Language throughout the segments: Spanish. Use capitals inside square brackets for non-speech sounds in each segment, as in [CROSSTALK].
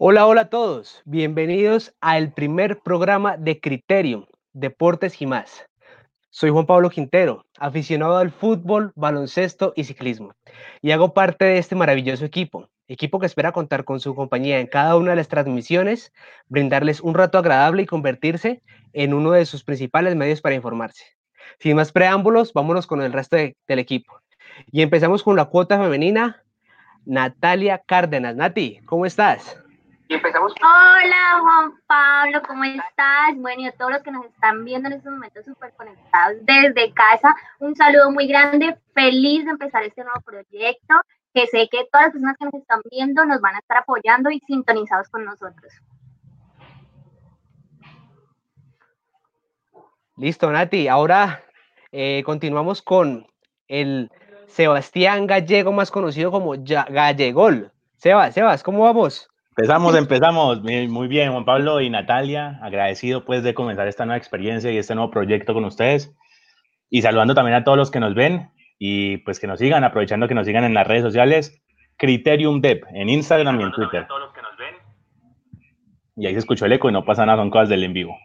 Hola, hola a todos. Bienvenidos al primer programa de Criterium, Deportes y más. Soy Juan Pablo Quintero, aficionado al fútbol, baloncesto y ciclismo, y hago parte de este maravilloso equipo, equipo que espera contar con su compañía en cada una de las transmisiones, brindarles un rato agradable y convertirse en uno de sus principales medios para informarse. Sin más preámbulos, vámonos con el resto de, del equipo. Y empezamos con la cuota femenina, Natalia Cárdenas. Nati, ¿cómo estás? Y empezamos. Hola Juan Pablo, ¿cómo estás? Bueno, y a todos los que nos están viendo en estos momentos súper conectados desde casa, un saludo muy grande, feliz de empezar este nuevo proyecto, que sé que todas las personas que nos están viendo nos van a estar apoyando y sintonizados con nosotros. Listo, Nati. Ahora eh, continuamos con el Sebastián Gallego, más conocido como Gallegol. Sebas, Sebas, ¿cómo vamos? Empezamos, empezamos. Muy bien, Juan Pablo y Natalia. Agradecido pues de comenzar esta nueva experiencia y este nuevo proyecto con ustedes. Y saludando también a todos los que nos ven y pues que nos sigan, aprovechando que nos sigan en las redes sociales. Criterium Dev, en Instagram y en Twitter. Y ahí se escuchó el eco y no pasa nada, son cosas del en vivo.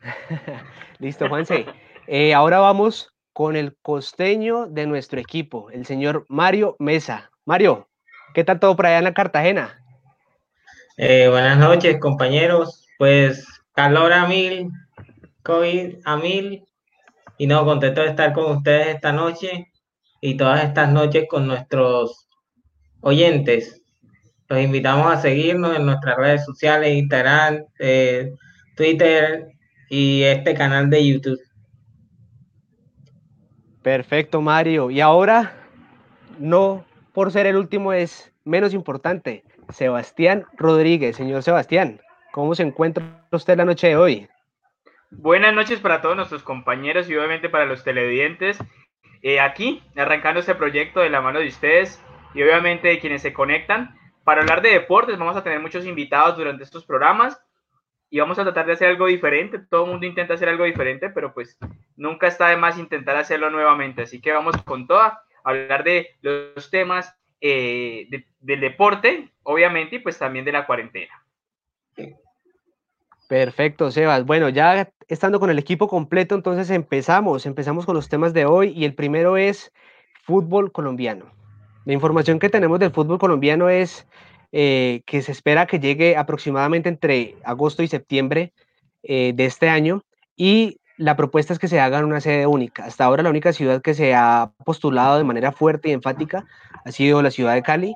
[LAUGHS] Listo, Juanse. Eh, ahora vamos con el costeño de nuestro equipo, el señor Mario Mesa. Mario, ¿qué tal todo por allá en la Cartagena? Eh, buenas noches, compañeros. Pues calor a mil, COVID a mil, y no, contento de estar con ustedes esta noche y todas estas noches con nuestros oyentes. Los invitamos a seguirnos en nuestras redes sociales, Instagram, eh, Twitter y este canal de YouTube. Perfecto, Mario. Y ahora, no por ser el último es menos importante. Sebastián Rodríguez. Señor Sebastián, ¿cómo se encuentra usted la noche de hoy? Buenas noches para todos nuestros compañeros y obviamente para los televidentes. Eh, aquí, arrancando este proyecto de la mano de ustedes y obviamente de quienes se conectan. Para hablar de deportes, vamos a tener muchos invitados durante estos programas y vamos a tratar de hacer algo diferente. Todo el mundo intenta hacer algo diferente, pero pues nunca está de más intentar hacerlo nuevamente. Así que vamos con toda, a hablar de los temas eh, del deporte, obviamente, y pues también de la cuarentena. Perfecto, Sebas. Bueno, ya estando con el equipo completo, entonces empezamos, empezamos con los temas de hoy y el primero es fútbol colombiano. La información que tenemos del fútbol colombiano es eh, que se espera que llegue aproximadamente entre agosto y septiembre eh, de este año y la propuesta es que se haga en una sede única. Hasta ahora la única ciudad que se ha postulado de manera fuerte y enfática ha sido la ciudad de Cali,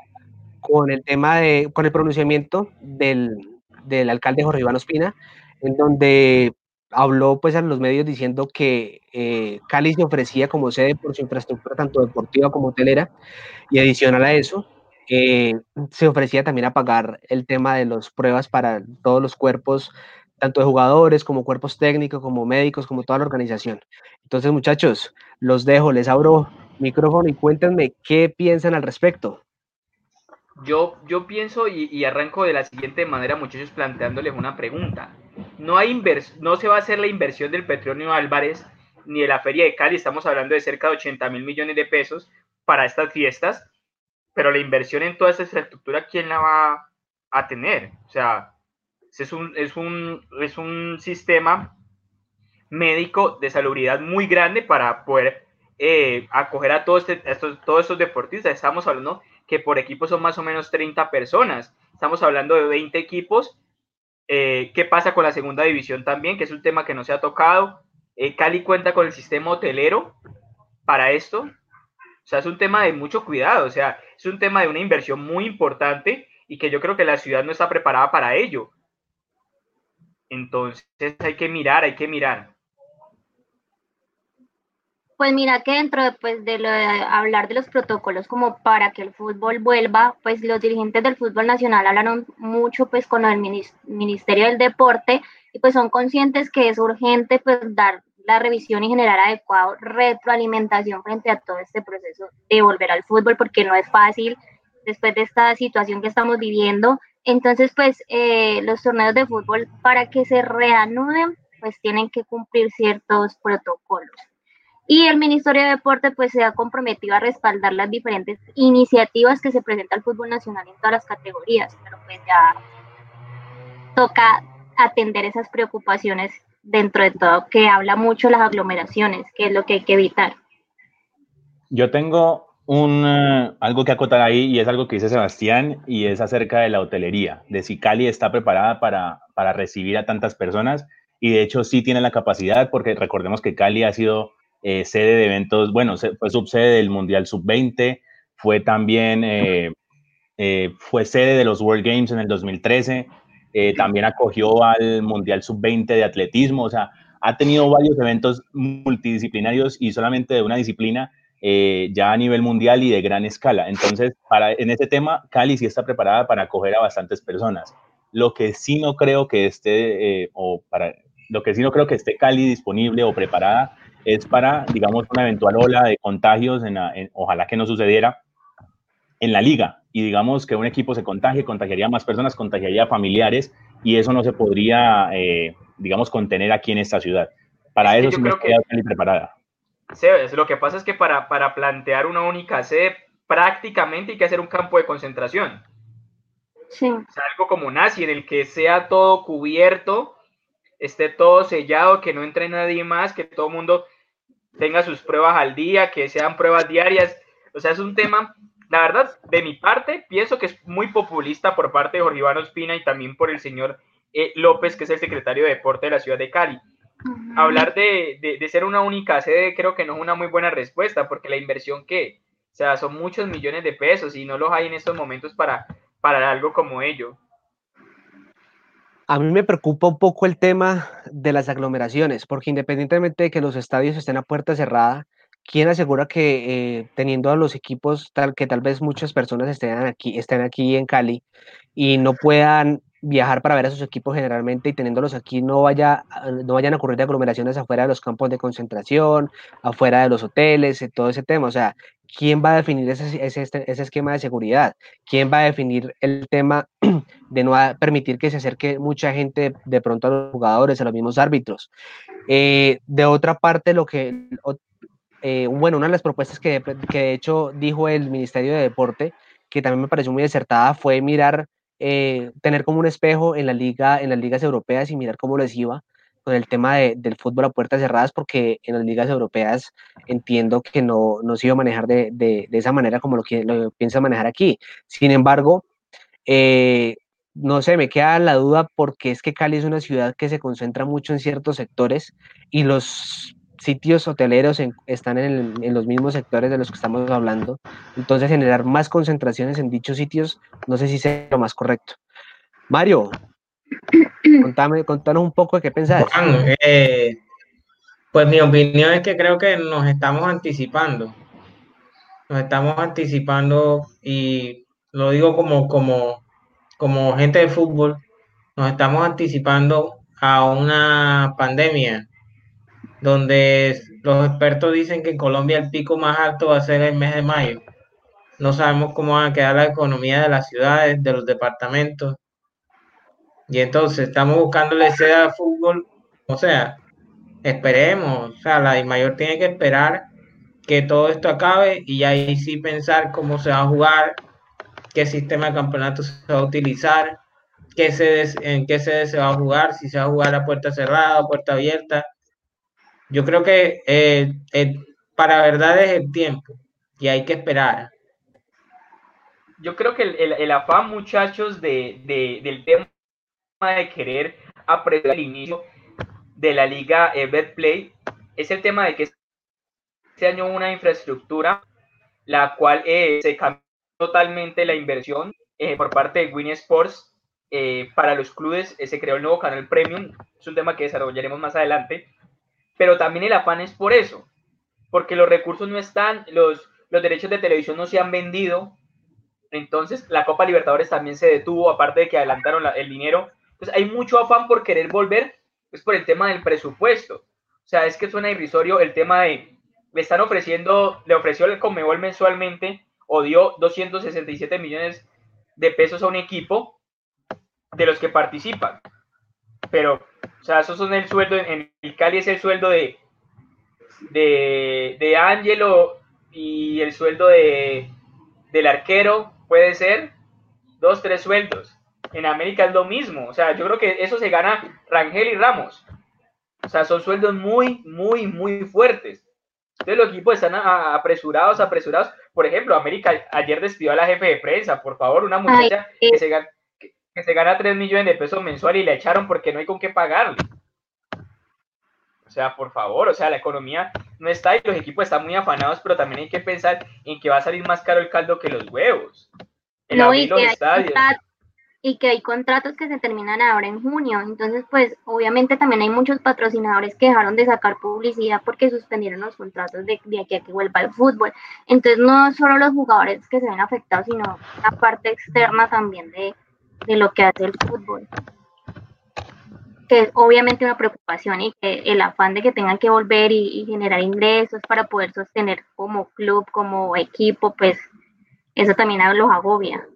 con el tema de, con el pronunciamiento del, del alcalde Jorge Iván Ospina, en donde habló pues a los medios diciendo que eh, Cali se ofrecía como sede por su infraestructura tanto deportiva como hotelera y adicional a eso eh, se ofrecía también a pagar el tema de las pruebas para todos los cuerpos tanto de jugadores como cuerpos técnicos, como médicos, como toda la organización. Entonces, muchachos, los dejo, les abro micrófono y cuéntenme qué piensan al respecto. Yo, yo pienso y, arranco de la siguiente manera, muchachos, planteándoles una pregunta. No, hay no se va a hacer la inversión del Petronio Álvarez ni de la Feria de Cali, estamos hablando de cerca de 80 mil millones de pesos para estas fiestas, pero la inversión en toda esta infraestructura, ¿quién la va a tener? O sea, es un, es un, es un sistema médico de salubridad muy grande para poder eh, acoger a todos, este, estos, todos estos deportistas. Estamos hablando que por equipo son más o menos 30 personas. Estamos hablando de 20 equipos. Eh, ¿Qué pasa con la segunda división también? Que es un tema que no se ha tocado. Eh, Cali cuenta con el sistema hotelero para esto. O sea, es un tema de mucho cuidado. O sea, es un tema de una inversión muy importante y que yo creo que la ciudad no está preparada para ello. Entonces hay que mirar, hay que mirar. Pues mira que dentro de, pues, de, hablar de los protocolos como para que el fútbol vuelva, pues los dirigentes del fútbol nacional hablaron mucho pues con el Ministerio del Deporte y pues son conscientes que es urgente pues dar la revisión y generar adecuado retroalimentación frente a todo este proceso de volver al fútbol porque no es fácil después de esta situación que estamos viviendo entonces, pues eh, los torneos de fútbol para que se reanuden, pues tienen que cumplir ciertos protocolos. Y el Ministerio de Deporte pues se ha comprometido a respaldar las diferentes iniciativas que se presenta el fútbol nacional en todas las categorías, pero pues ya toca atender esas preocupaciones dentro de todo, que habla mucho las aglomeraciones, que es lo que hay que evitar. Yo tengo un, eh, algo que acotar ahí y es algo que dice Sebastián y es acerca de la hotelería, de si Cali está preparada para, para recibir a tantas personas y de hecho sí tiene la capacidad porque recordemos que Cali ha sido eh, sede de eventos, bueno, fue subsede del Mundial Sub-20, fue también, eh, fue sede de los World Games en el 2013, también acogió al Mundial Sub-20 de atletismo, o sea, ha tenido varios eventos multidisciplinarios y solamente de una disciplina eh, ya a nivel mundial y de gran escala. Entonces, para, en este tema, Cali sí está preparada para acoger a bastantes personas. Lo que sí no creo que esté, eh, o para, lo que sí no creo que esté Cali disponible o preparada es para, digamos, una eventual ola de contagios, en, ojalá que no sucediera, en la liga. Y digamos que un equipo se contagie, contagiaría a más personas, contagiaría familiares, y eso no se podría, eh, digamos, contener aquí en esta ciudad. Para eso sí no queda Cali preparada lo que pasa es que para, para plantear una única sede, prácticamente hay que hacer un campo de concentración. Sí. algo como nazi, en el que sea todo cubierto, esté todo sellado, que no entre nadie más, que todo el mundo tenga sus pruebas al día, que sean pruebas diarias. O sea, es un tema, la verdad, de mi parte, pienso que es muy populista por parte de Jorge Iván Ospina y también por el señor eh, López, que es el secretario de Deporte de la ciudad de Cali hablar de, ser una única sede creo que no es una muy buena respuesta, porque la inversión que, o sea, son muchos millones de pesos y no los hay en estos momentos para, para algo como ello. A mí me preocupa un poco el tema de las aglomeraciones, porque independientemente de que los estadios estén a puerta cerrada, ¿quién asegura que eh, teniendo a los equipos tal que tal vez muchas personas estén aquí, estén aquí en Cali y no puedan viajar para ver a sus equipos generalmente y teniéndolos aquí no, vaya, no vayan a ocurrir aglomeraciones afuera de los campos de concentración, afuera de los hoteles, todo ese tema. O sea, ¿quién va a definir ese, ese, este, esquema de seguridad? ¿Quién va a definir el tema [CLEARS THROAT] de no permitir que se acerque mucha gente de pronto a los jugadores, a los mismos árbitros? Eh, de otra parte, lo que, eh, bueno, una de las propuestas que, que de hecho dijo el Ministerio de Deporte, que también me pareció muy acertada, fue mirar eh, tener como un espejo en la liga, en las ligas europeas y mirar cómo les iba con el tema del fútbol a puertas cerradas, porque en las ligas europeas entiendo que no, no se iba a manejar de, de, esa manera como lo, lo piensa manejar aquí. Sin embargo, eh, no sé, me queda la duda porque es que Cali es una ciudad que se concentra mucho en ciertos sectores y los sitios hoteleros están en, los mismos sectores de los que estamos hablando. Entonces, generar más concentraciones en dichos sitios, no sé si sea lo más correcto. Mario, [CLEARS THROAT] contame, contanos un poco de qué pensás. Eh, pues mi opinión es que creo que nos estamos anticipando. Nos estamos anticipando y lo digo como, como, como gente de fútbol, nos estamos anticipando a una pandemia donde los expertos dicen que en Colombia el pico más alto va a ser el mes de mayo. No sabemos cómo va a quedar la economía de las ciudades, de los departamentos. Y entonces estamos buscándole seda al fútbol. O sea, esperemos. O sea, la mayor tiene que esperar que todo esto acabe y ahí sí pensar cómo se va a jugar, qué sistema de campeonato se va a utilizar, qué en qué sede se va a jugar, si se va a jugar a puerta cerrada o puerta abierta yo creo que eh, eh, para verdad es el tiempo y hay que esperar. Yo creo que el, afán, muchachos, de, del tema de querer aprender el inicio de la liga eh, Betplay es el tema de que este año una infraestructura la cual se cambió totalmente la inversión por parte de Win Sports para los clubes. se creó el nuevo canal Premium, es un tema que desarrollaremos más adelante pero también el afán es por eso, porque los recursos no están, los, los derechos de televisión no se han vendido, entonces la Copa Libertadores también se detuvo, aparte de que adelantaron el dinero, entonces hay mucho afán por querer volver, es por el tema del presupuesto, o sea, es que suena irrisorio el tema de, le están ofreciendo, le ofreció el Comebol mensualmente, o dio 267 millones de pesos a un equipo de los que participan, pero o sea, esos son el sueldo, en el Cali es el sueldo de, de, de Angelo y el sueldo de, del arquero puede ser dos, tres sueldos. En América es lo mismo. O sea, yo creo que eso se gana Rangel y Ramos. O sea, son sueldos muy, muy, muy fuertes. Entonces los equipos están apresurados, apresurados. Por ejemplo, América ayer despidió a la jefe de prensa, por favor, una muchacha que, se gana, que, se gana 3 millones de pesos mensual y la echaron porque no hay con qué pagarle. O sea, por favor, o sea, la economía no está y los equipos están muy afanados, pero también hay que pensar en que va a salir más caro el caldo que los huevos. no, y que, y que hay contratos que se terminan ahora en junio. Entonces, pues obviamente también hay muchos patrocinadores que dejaron de sacar publicidad porque suspendieron los contratos de, de aquí a que vuelva el fútbol. Entonces, no solo los jugadores que se ven afectados, sino la parte externa también de, de lo que hace el fútbol que es obviamente una preocupación y que el afán de que tengan que volver y, generar ingresos para poder sostener como club, como equipo, pues eso también los agobia.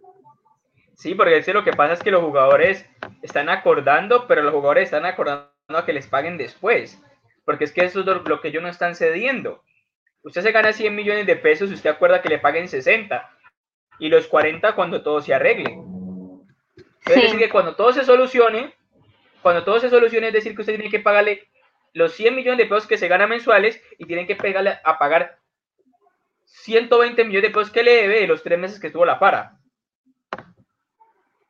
Sí, porque es lo que pasa es que los jugadores están acordando, pero los jugadores están acordando a que les paguen después, porque es que eso es lo, que ellos no están cediendo. Usted se gana 100 millones de pesos y usted acuerda que le paguen 60 y los 40 cuando todo se arregle. Es decir, que cuando todo se solucione, cuando todo se solucione, es decir, que usted tiene que pagarle los 100 millones de pesos que se gana mensuales y tienen que pegarle a pagar 120 millones de pesos que le debe de los tres meses que estuvo la para.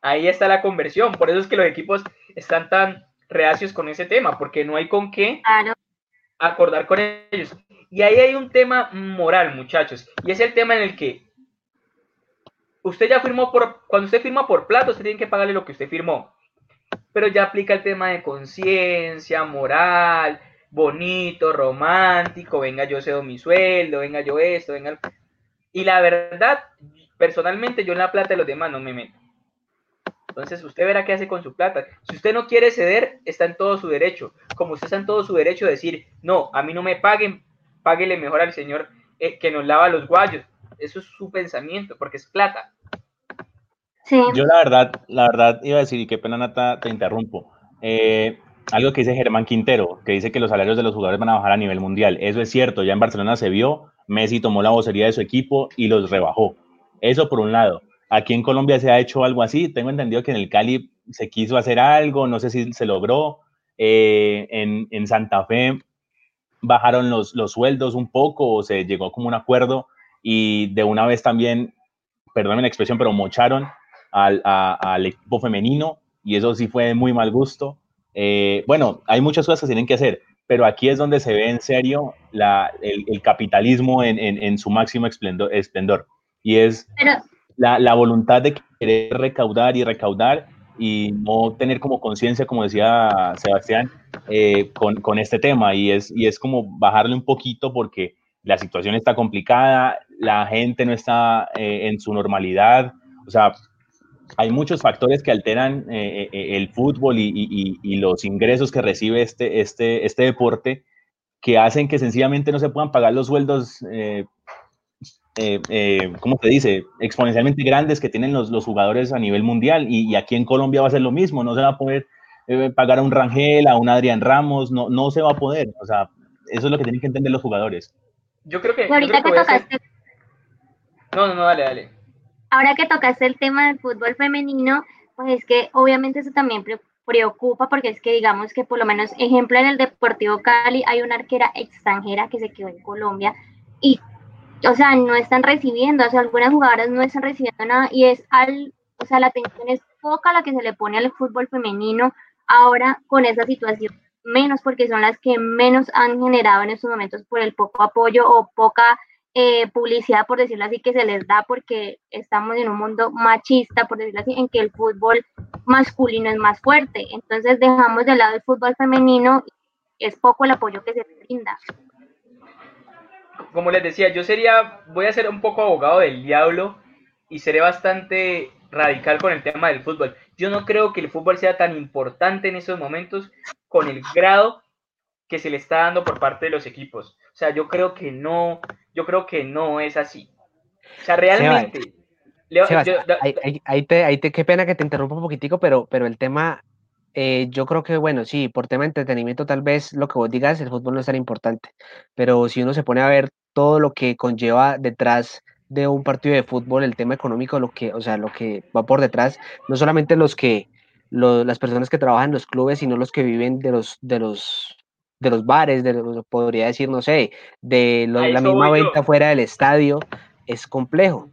Ahí está la conversión. Por eso es que los equipos están tan reacios con ese tema, porque no hay con qué acordar con ellos. Y ahí hay un tema moral, muchachos, y es el tema en el que usted ya firmó por, cuando usted firma por plato, usted tiene que pagarle lo que usted firmó pero ya aplica el tema de conciencia, moral, bonito, romántico, venga yo cedo mi sueldo, venga yo esto, venga... Y la verdad, personalmente yo en la plata de los demás no me meto. Entonces usted verá qué hace con su plata. Si usted no quiere ceder, está en todo su derecho. Como usted está en todo su derecho de decir, no, a mí no me paguen, páguele mejor al señor eh, que nos lava los guayos. Eso es su pensamiento, porque es plata. Yo la verdad, la verdad iba a decir, y qué pena Nata, te interrumpo. Eh, algo que dice Germán Quintero, que dice que los salarios de los jugadores van a bajar a nivel mundial. Eso es cierto, ya en Barcelona se vio, Messi tomó la vocería de su equipo y los rebajó. Eso por un lado. Aquí en Colombia se ha hecho algo así. Tengo entendido que en el Cali se quiso hacer algo, no sé si se logró. Eh, en, en, Santa Fe bajaron los, los sueldos un poco o se llegó como un acuerdo y de una vez también, perdónenme la expresión, pero mocharon al, al, equipo femenino y eso sí fue muy mal eh, bueno, hay muchas cosas que tienen que hacer, pero aquí es donde se ve en serio la, el, capitalismo en, en, su máximo esplendor, esplendor. Y es la, la, voluntad de querer recaudar y recaudar y no tener como conciencia, como decía Sebastián, eh, con, con, este tema. Y es, y es como bajarle un poquito porque la situación está complicada, la gente no está eh, en su normalidad, o sea, hay muchos factores que alteran eh, eh, el fútbol y, los ingresos que recibe este, este, este deporte que hacen que sencillamente no se puedan pagar los sueldos, eh, ¿cómo te dice?, exponencialmente grandes que tienen los, los jugadores a nivel mundial. Y, aquí en Colombia va a ser lo mismo, no se va a poder pagar a un Rangel, a un Adrián Ramos, no, no se va a poder. O sea, eso es lo que tienen que entender los jugadores. Yo creo que... ahorita que, tocaste... No, no, no, dale, dale. Ahora que tocaste el tema del fútbol femenino, pues es que obviamente eso también preocupa porque es que digamos que por lo menos ejemplo en el Deportivo Cali hay una arquera extranjera que se quedó en Colombia y o sea, no están recibiendo, o sea, algunas jugadoras no están recibiendo nada y es al, o sea, la atención es poca la que se le pone al fútbol femenino ahora con esa situación, menos porque son las que menos han generado en estos momentos por el poco apoyo o poca eh, publicidad, por decirlo así, que se les da porque estamos en un mundo machista, por decirlo así, en que el fútbol masculino es más fuerte. Entonces dejamos de lado el fútbol femenino, es poco el apoyo que se brinda. Como les decía, yo sería, voy a ser un poco abogado del diablo y seré bastante radical con el tema del fútbol. Yo no creo que el fútbol sea tan importante en esos momentos con el grado que se le está dando por parte de los equipos. O sea, yo creo que no, yo creo que no es así. O sea, realmente. ahí, te, qué pena que te interrumpa un poquitico, pero, pero el tema, eh, yo creo que, bueno, sí, por tema de entretenimiento, tal vez lo que vos digas, el fútbol no es tan importante, pero si uno se pone a ver todo lo que conlleva detrás de un partido de fútbol el tema económico, lo que, o sea, lo que va por detrás, no solamente los que, las personas que trabajan en los clubes, sino los que viven de los, de los, de los bares, de los, podría decir, no sé, de la misma venta fuera del estadio, es complejo.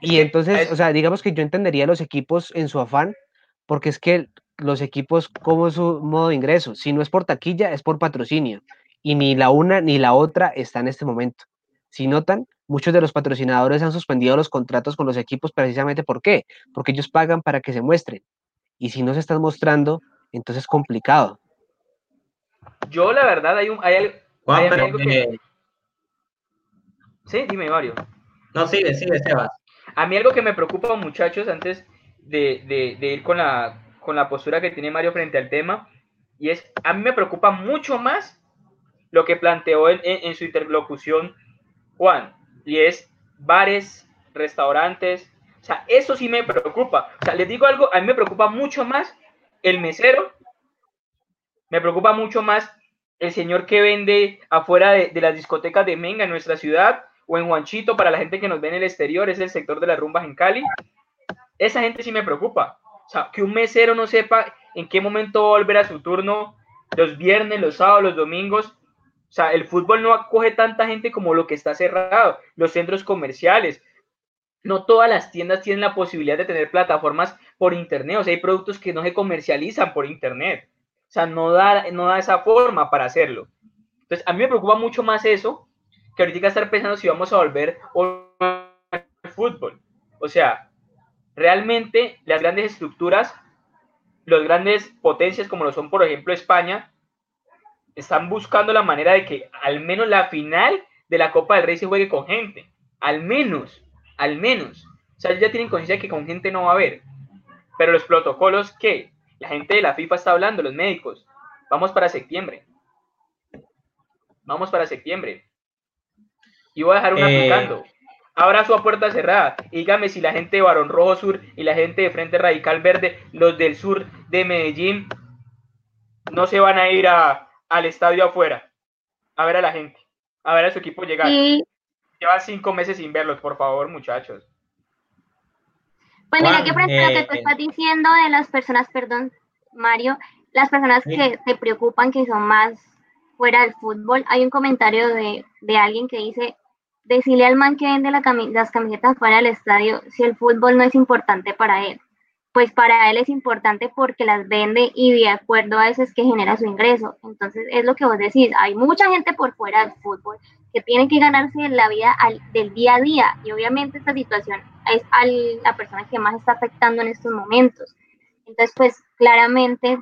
Y entonces, o sea, digamos que yo entendería los equipos en su afán, porque es que los equipos, como es su modo de ingreso? Si no es por taquilla, es por patrocinio. Y ni la una ni la otra está en este momento. Si notan, muchos de los patrocinadores han suspendido los contratos con los equipos precisamente ¿por qué? Porque ellos pagan para que se muestren. Y si no se están mostrando, entonces es complicado. Yo, la verdad, hay un. Hay, algo que... Sí, dime, Mario. No, sigue, sigue, Sebas. A mí algo que me preocupa, muchachos, antes de, ir con la, con la postura que tiene Mario frente al tema, y es, a mí me preocupa mucho más lo que planteó en, su interlocución Juan, y es bares, restaurantes, o sea, eso sí me preocupa. O sea, les digo algo, a mí me preocupa mucho más el mesero, me preocupa mucho más el señor que vende afuera de, de las discotecas de Menga en nuestra ciudad, o en Juanchito, para la gente que nos ve en el exterior, es el sector de las rumbas en Cali. Esa gente sí me preocupa. O sea, que un mesero no sepa en qué momento volver a su turno, los viernes, los sábados, los domingos. O sea, el fútbol no acoge tanta gente como lo que está cerrado, los centros comerciales. No todas las tiendas tienen la posibilidad de tener plataformas por internet. O sea, hay productos que no se comercializan por internet. O sea, no da, no da esa forma para hacerlo. Entonces, a mí me preocupa mucho más eso que ahorita estar pensando si vamos a volver al fútbol. O sea, realmente las grandes estructuras, las grandes potencias como lo son, por ejemplo, España, están buscando la manera de que al menos la final de la Copa del Rey se juegue con gente. Al menos, al menos. O sea, ya tienen conciencia de que con gente no va a haber. Pero los protocolos, ¿qué? La gente de la FIFA está hablando, los médicos. Vamos para septiembre. Vamos para septiembre. Y voy a dejar una eh, Abra su puerta cerrada. Dígame si la gente de Barón Rojo Sur y la gente de Frente Radical Verde, los del sur de Medellín, no se van a ir al estadio afuera a ver a la gente, a ver a su equipo llegar. Llevan cinco meses sin verlos, por favor, muchachos. Pues mira, que lo que tú eh, estás diciendo de las personas, perdón, Mario, las personas que se preocupan, que son más fuera del fútbol. Hay un comentario de, de alguien que dice, decirle al man que vende la las camisetas fuera del estadio si el fútbol no es importante para él. Pues para él es importante porque las vende y de acuerdo a eso es que genera su ingreso. Entonces es lo que vos decís, hay mucha gente por fuera del fútbol que tiene que ganarse la vida al, del día a día y obviamente esta situación es a la persona que más está afectando en estos momentos. Entonces pues claramente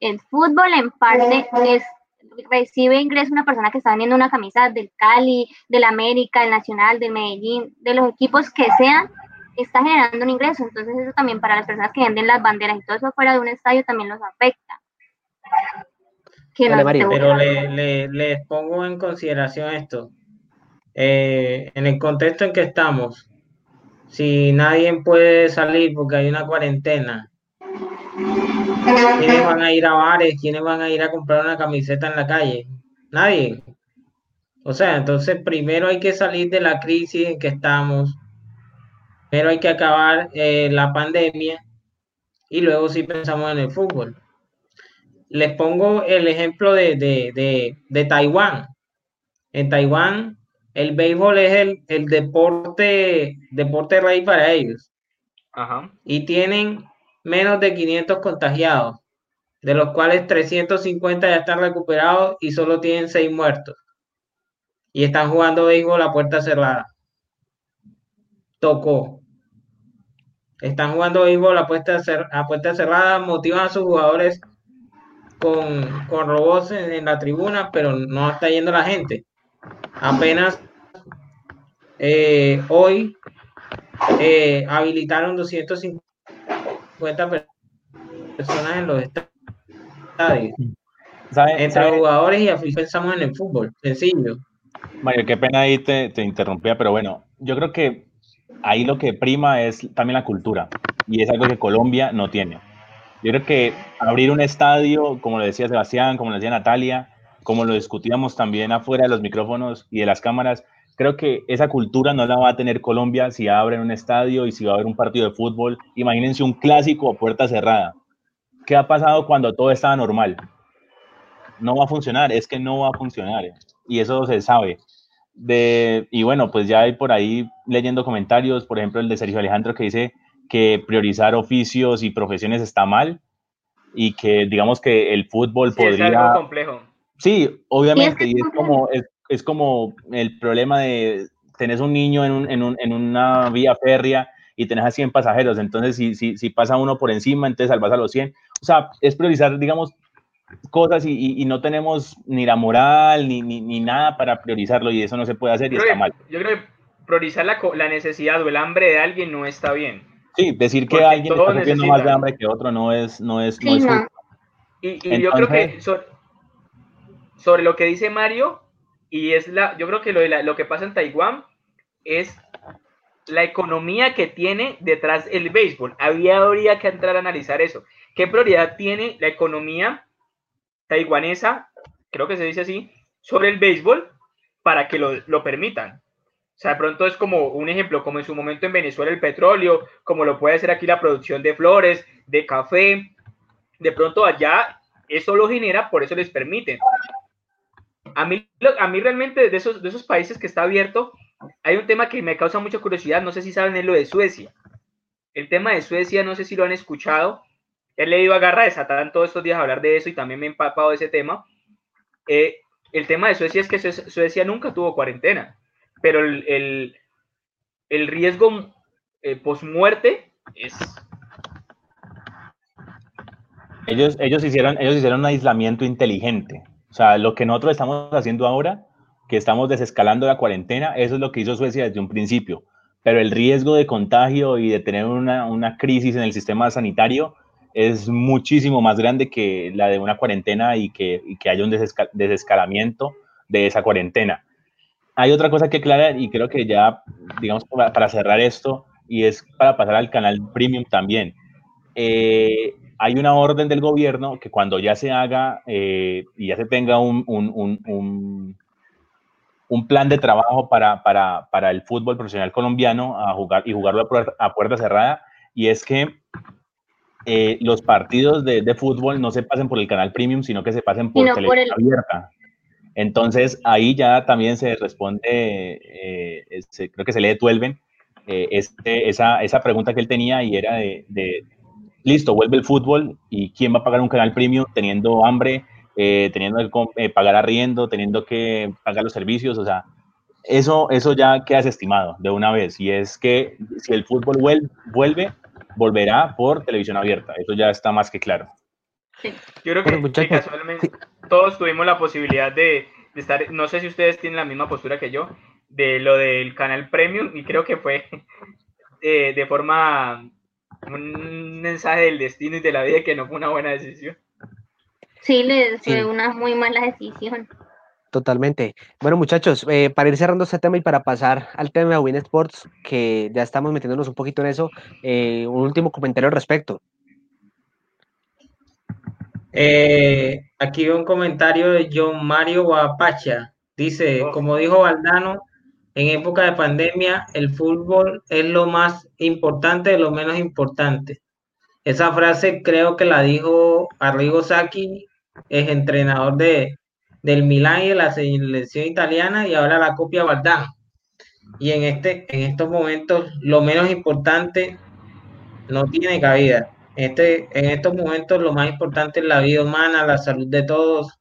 el fútbol en parte es recibe ingreso una persona que está vendiendo una camisa del Cali, del América, del Nacional, del Medellín, de los equipos que sean, está generando un ingreso. Entonces eso también para las personas que venden las banderas y todo eso fuera de un estadio también los afecta. Pero le, les pongo en consideración esto. Eh, en el contexto en que estamos, si nadie puede salir porque hay una cuarentena, ¿Quiénes van a ir a bares? ¿Quiénes van a ir a comprar una camiseta en la calle? Nadie. O sea, entonces primero hay que salir de la crisis en que estamos. Primero hay que acabar eh, la pandemia y luego sí pensamos en el fútbol. Les pongo el ejemplo de, Taiwán. En Taiwán, el béisbol es el, el deporte, deporte rey para ellos. Y tienen menos de 500 contagiados, de los cuales 350 ya están recuperados y solo tienen 6 muertos. Y están jugando béisbol a puerta cerrada. Tocó. Están jugando béisbol a puerta, a puerta cerrada, motivan a sus jugadores con, robots en, la tribuna, pero no está yendo la gente. Apenas eh, hoy eh, habilitaron 250 personas en los estadios. Entre jugadores y pensamos en el fútbol, sencillo. Mario, qué pena ahí te, te interrumpía, pero bueno, yo creo que ahí lo que prima es también la cultura y es algo que Colombia no tiene. Yo creo que abrir un estadio, como lo decía Sebastián, como lo decía Natalia, como lo discutíamos también afuera de los micrófonos y de las cámaras, Creo que esa cultura no la va a tener Colombia si abren un estadio y si va a haber un partido de fútbol. Imagínense un clásico a puerta cerrada. ¿Qué ha pasado cuando todo estaba normal? No va a funcionar, es que no va a funcionar. Y eso se sabe. De, y bueno, pues ya hay por ahí leyendo comentarios, por ejemplo el de Sergio Alejandro que dice que priorizar oficios y profesiones está mal y que digamos que el fútbol podría... Es algo complejo. Sí, obviamente, y es como, es, como el problema de, tenés un niño en, un, en, un, en una vía férrea y tenés a 100 pasajeros, entonces si, si, si pasa uno por encima, entonces salvas a los 100. O sea, es priorizar, digamos, cosas y, y, no tenemos ni la moral ni, ni, ni, nada para priorizarlo y eso no se puede hacer y está mal. Yo creo que priorizar la, la, necesidad o el hambre de alguien no está bien. Sí, decir que alguien está sufriendo más de hambre que otro no es, no es, no es Y, y yo creo que sobre, lo que dice Mario, y es la, yo creo que lo, de lo que pasa en Taiwán es la economía que tiene detrás el béisbol. Había, habría que entrar a analizar eso. ¿Qué prioridad tiene la economía taiwanesa, creo que se dice así, sobre el béisbol para que lo, lo permitan? O sea, de pronto es como un ejemplo, como en su momento en Venezuela el petróleo, como lo puede ser aquí la producción de flores, de café. De pronto allá eso lo genera, por eso les permiten. A mí, a mí realmente de esos, de esos países que está abierto, hay un tema que me causa mucha curiosidad, no sé si saben, es lo de Suecia. El tema de Suecia, no sé si lo han escuchado. He leído a Garra de Satán todos estos días hablar de eso y también me he empapado de ese tema. Eh, el tema de Suecia es que Suecia nunca tuvo cuarentena pero el, riesgo eh, post-muerte es... Ellos, ellos, hicieron, ellos hicieron un aislamiento inteligente. O sea, lo que nosotros estamos haciendo ahora, que estamos desescalando la cuarentena, eso es lo que hizo Suecia desde un principio. Pero el riesgo de contagio y de tener una, crisis en el sistema sanitario es muchísimo más grande que la de una cuarentena y que, que haya un desescalamiento de esa cuarentena hay otra cosa que aclarar y creo que ya, digamos, para, cerrar esto, y es para pasar al canal premium también. Eh, hay una orden del gobierno que cuando ya se haga eh, y ya se tenga un, un, un, un plan de trabajo para, para, para, el fútbol profesional colombiano a jugar y jugarlo a puerta, cerrada, y es que eh, los partidos de, de, fútbol no se pasen por el canal premium, sino que se pasen por televisión abierta. Entonces ahí ya también se responde, eh, creo que se le Tuelven, eh, este, esa, esa, pregunta que él tenía y era de, listo, vuelve el fútbol y quién va a pagar un canal premium teniendo hambre, eh, teniendo que pagar arriendo, teniendo que pagar los servicios, o sea, eso, eso ya queda estimado de una vez y es que si el fútbol vuelve, volverá por televisión abierta, eso ya está más que claro. Yo creo que, casualmente todos tuvimos la posibilidad de, estar, no sé si ustedes tienen la misma postura que yo, de lo del canal premium y creo que fue [LAUGHS] eh, de forma un mensaje del destino y de la vida que no fue una buena decisión. Sí, le fue una muy mala decisión. Totalmente. Bueno, muchachos, eh, para ir cerrando este tema y para pasar al tema de Win Sports, que ya estamos metiéndonos un poquito en eso, eh, un último comentario al respecto. Eh, aquí un comentario de John Mario Guapacha. Dice, oh. como dijo Valdano, en época de pandemia el fútbol es lo más importante de lo menos importante. Esa frase creo que la dijo Arrigo Sacchi, es entrenador de, del Milán y de la selección italiana y ahora la copia Valdano. Y en, este, en estos momentos lo menos importante no tiene cabida. Este, en estos momentos lo más importante es la vida humana, la salud de todos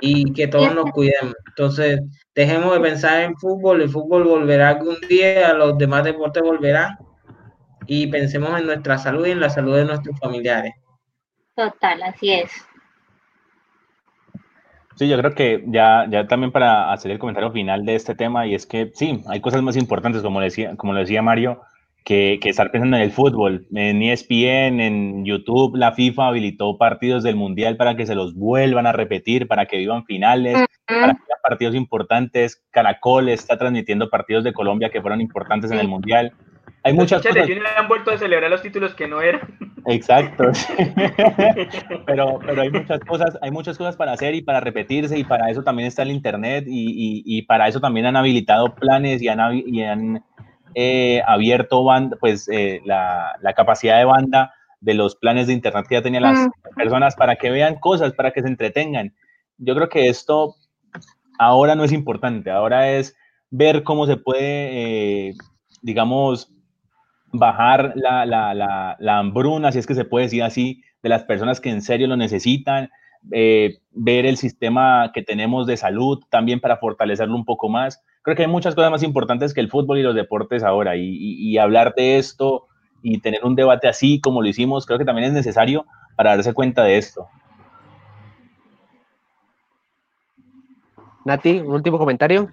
y que todos nos cuidemos. Entonces, dejemos de pensar en fútbol, el fútbol volverá algún día, los demás deportes volverán y pensemos en nuestra salud y en la salud de nuestros familiares. Total, así es. Sí, yo creo que ya, ya también para hacer el comentario final de este tema, y es que sí, hay cosas más importantes, como decía, como lo decía Mario, que, estar pensando en el fútbol. En ESPN, en YouTube, la FIFA habilitó partidos del Mundial para que se los vuelvan a repetir, para que vivan finales, para que haya partidos importantes. Caracol está transmitiendo partidos de Colombia que fueron importantes en el Mundial. Hay muchas cosas. han vuelto a celebrar los títulos que no eran. Exacto. [LAUGHS] pero, pero hay muchas cosas, hay muchas cosas para hacer y para repetirse y para eso también está el internet y, y, para eso también han habilitado planes y han, y han eh, abierto banda, pues eh, la, la, capacidad de banda de los planes de internet que ya tenían las mm. personas para que vean cosas, para que se entretengan. Yo creo que esto ahora no es importante, ahora es ver cómo se puede, eh, digamos, bajar la, la, la, la, hambruna, si es que se puede decir así, de las personas que en serio lo necesitan, eh, ver el sistema que tenemos de salud también para fortalecerlo un poco más. Creo que hay muchas cosas más importantes que el fútbol y los deportes ahora y, y hablar de esto y tener un debate así como lo hicimos, creo que también es necesario para darse cuenta de esto. Nati, un último comentario.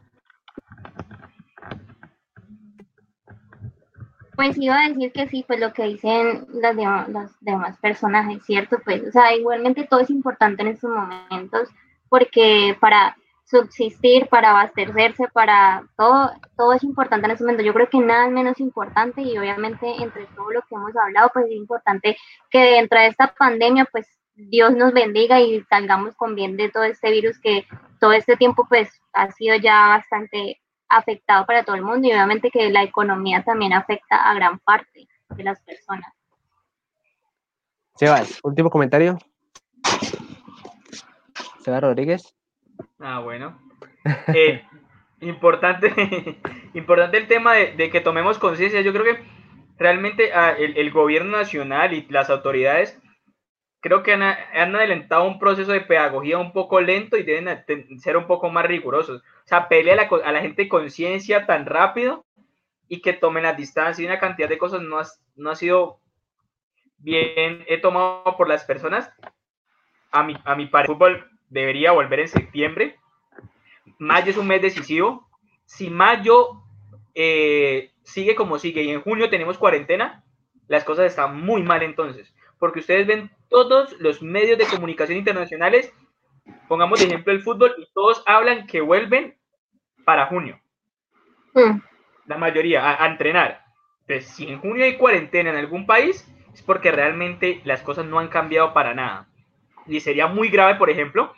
Pues iba a decir que sí, pues lo que dicen las, demás, las demás personas es cierto, pues, o sea, igualmente todo es importante en estos momentos, porque para subsistir, para abastecerse, para todo, todo es importante en este momento. Yo creo que nada es menos importante y obviamente entre todo lo que hemos hablado, pues es importante que dentro de esta pandemia, pues Dios nos bendiga y salgamos con bien de todo este virus que todo este tiempo pues ha sido ya bastante afectado para todo el mundo y obviamente que la economía también afecta a gran parte de las personas. Sebas, último comentario. Sebas Rodríguez. Ah, bueno. Eh, [LAUGHS] importante, [LAUGHS] importante el tema de, que tomemos conciencia. Yo creo que realmente ah, el, gobierno nacional y las autoridades creo que han, adelantado un proceso de pedagogía un poco lento y deben ser un poco más rigurosos. O sea, pelea a la, a la gente conciencia tan rápido y que tomen la distancia y una cantidad de cosas no, no ha sido bien he tomado por las personas. A mi, a mi parecer, el fútbol debería volver en septiembre. Mayo es un mes decisivo. Si mayo eh, sigue como sigue y en junio tenemos cuarentena, las cosas están muy mal entonces. Porque ustedes ven todos los medios de comunicación internacionales pongamos de ejemplo el fútbol y todos hablan que vuelven para junio. Hmm. La mayoría a, entrenar. Entonces, si en junio hay cuarentena en algún país, es porque realmente las cosas no han cambiado para nada. Y sería muy grave, por ejemplo,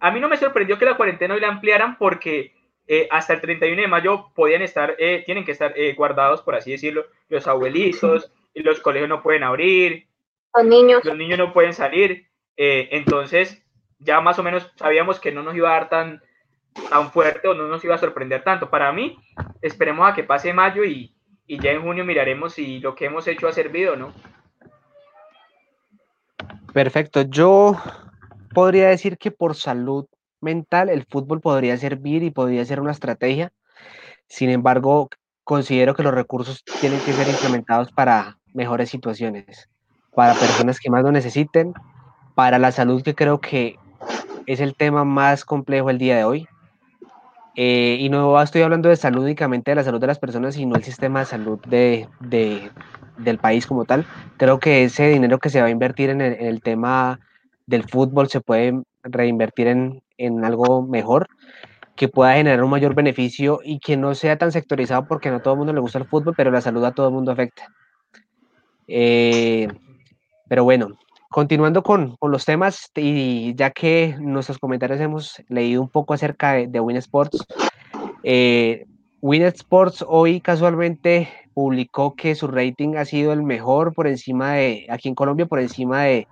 a mí no me sorprendió que la cuarentena hoy la ampliaran porque eh, hasta el 31 de mayo podían estar, eh, tienen que estar eh, guardados, por así decirlo, los abuelitos, [LAUGHS] y los colegios no pueden abrir, los niños, los niños no pueden salir. entonces, ya más o menos sabíamos que no nos iba a dar tan, tan fuerte o no nos iba a sorprender tanto. Para mí, esperemos a que pase mayo y, y ya en junio miraremos si lo que hemos hecho ha servido o no. Perfecto. Yo podría decir que por salud mental el fútbol podría servir y podría ser una estrategia. Sin embargo, considero que los recursos tienen que ser implementados para mejores situaciones, para personas que más lo necesiten, para la salud que creo que es el tema más complejo el día de hoy. Eh, y no estoy hablando de salud únicamente de la salud de las personas, sino el sistema de salud de, del país como tal. Creo que ese dinero que se va a invertir en el, tema del fútbol se puede reinvertir en, en, algo mejor, que pueda generar un mayor beneficio y que no sea tan sectorizado porque no a todo el mundo le gusta el fútbol, pero la salud a todo el mundo afecta. Eh, pero bueno, Continuando con, los temas, y ya que nuestros comentarios hemos leído un poco acerca de, Win Sports, eh, Win Sports hoy casualmente publicó que su rating ha sido el mejor por encima de, aquí en Colombia, por encima de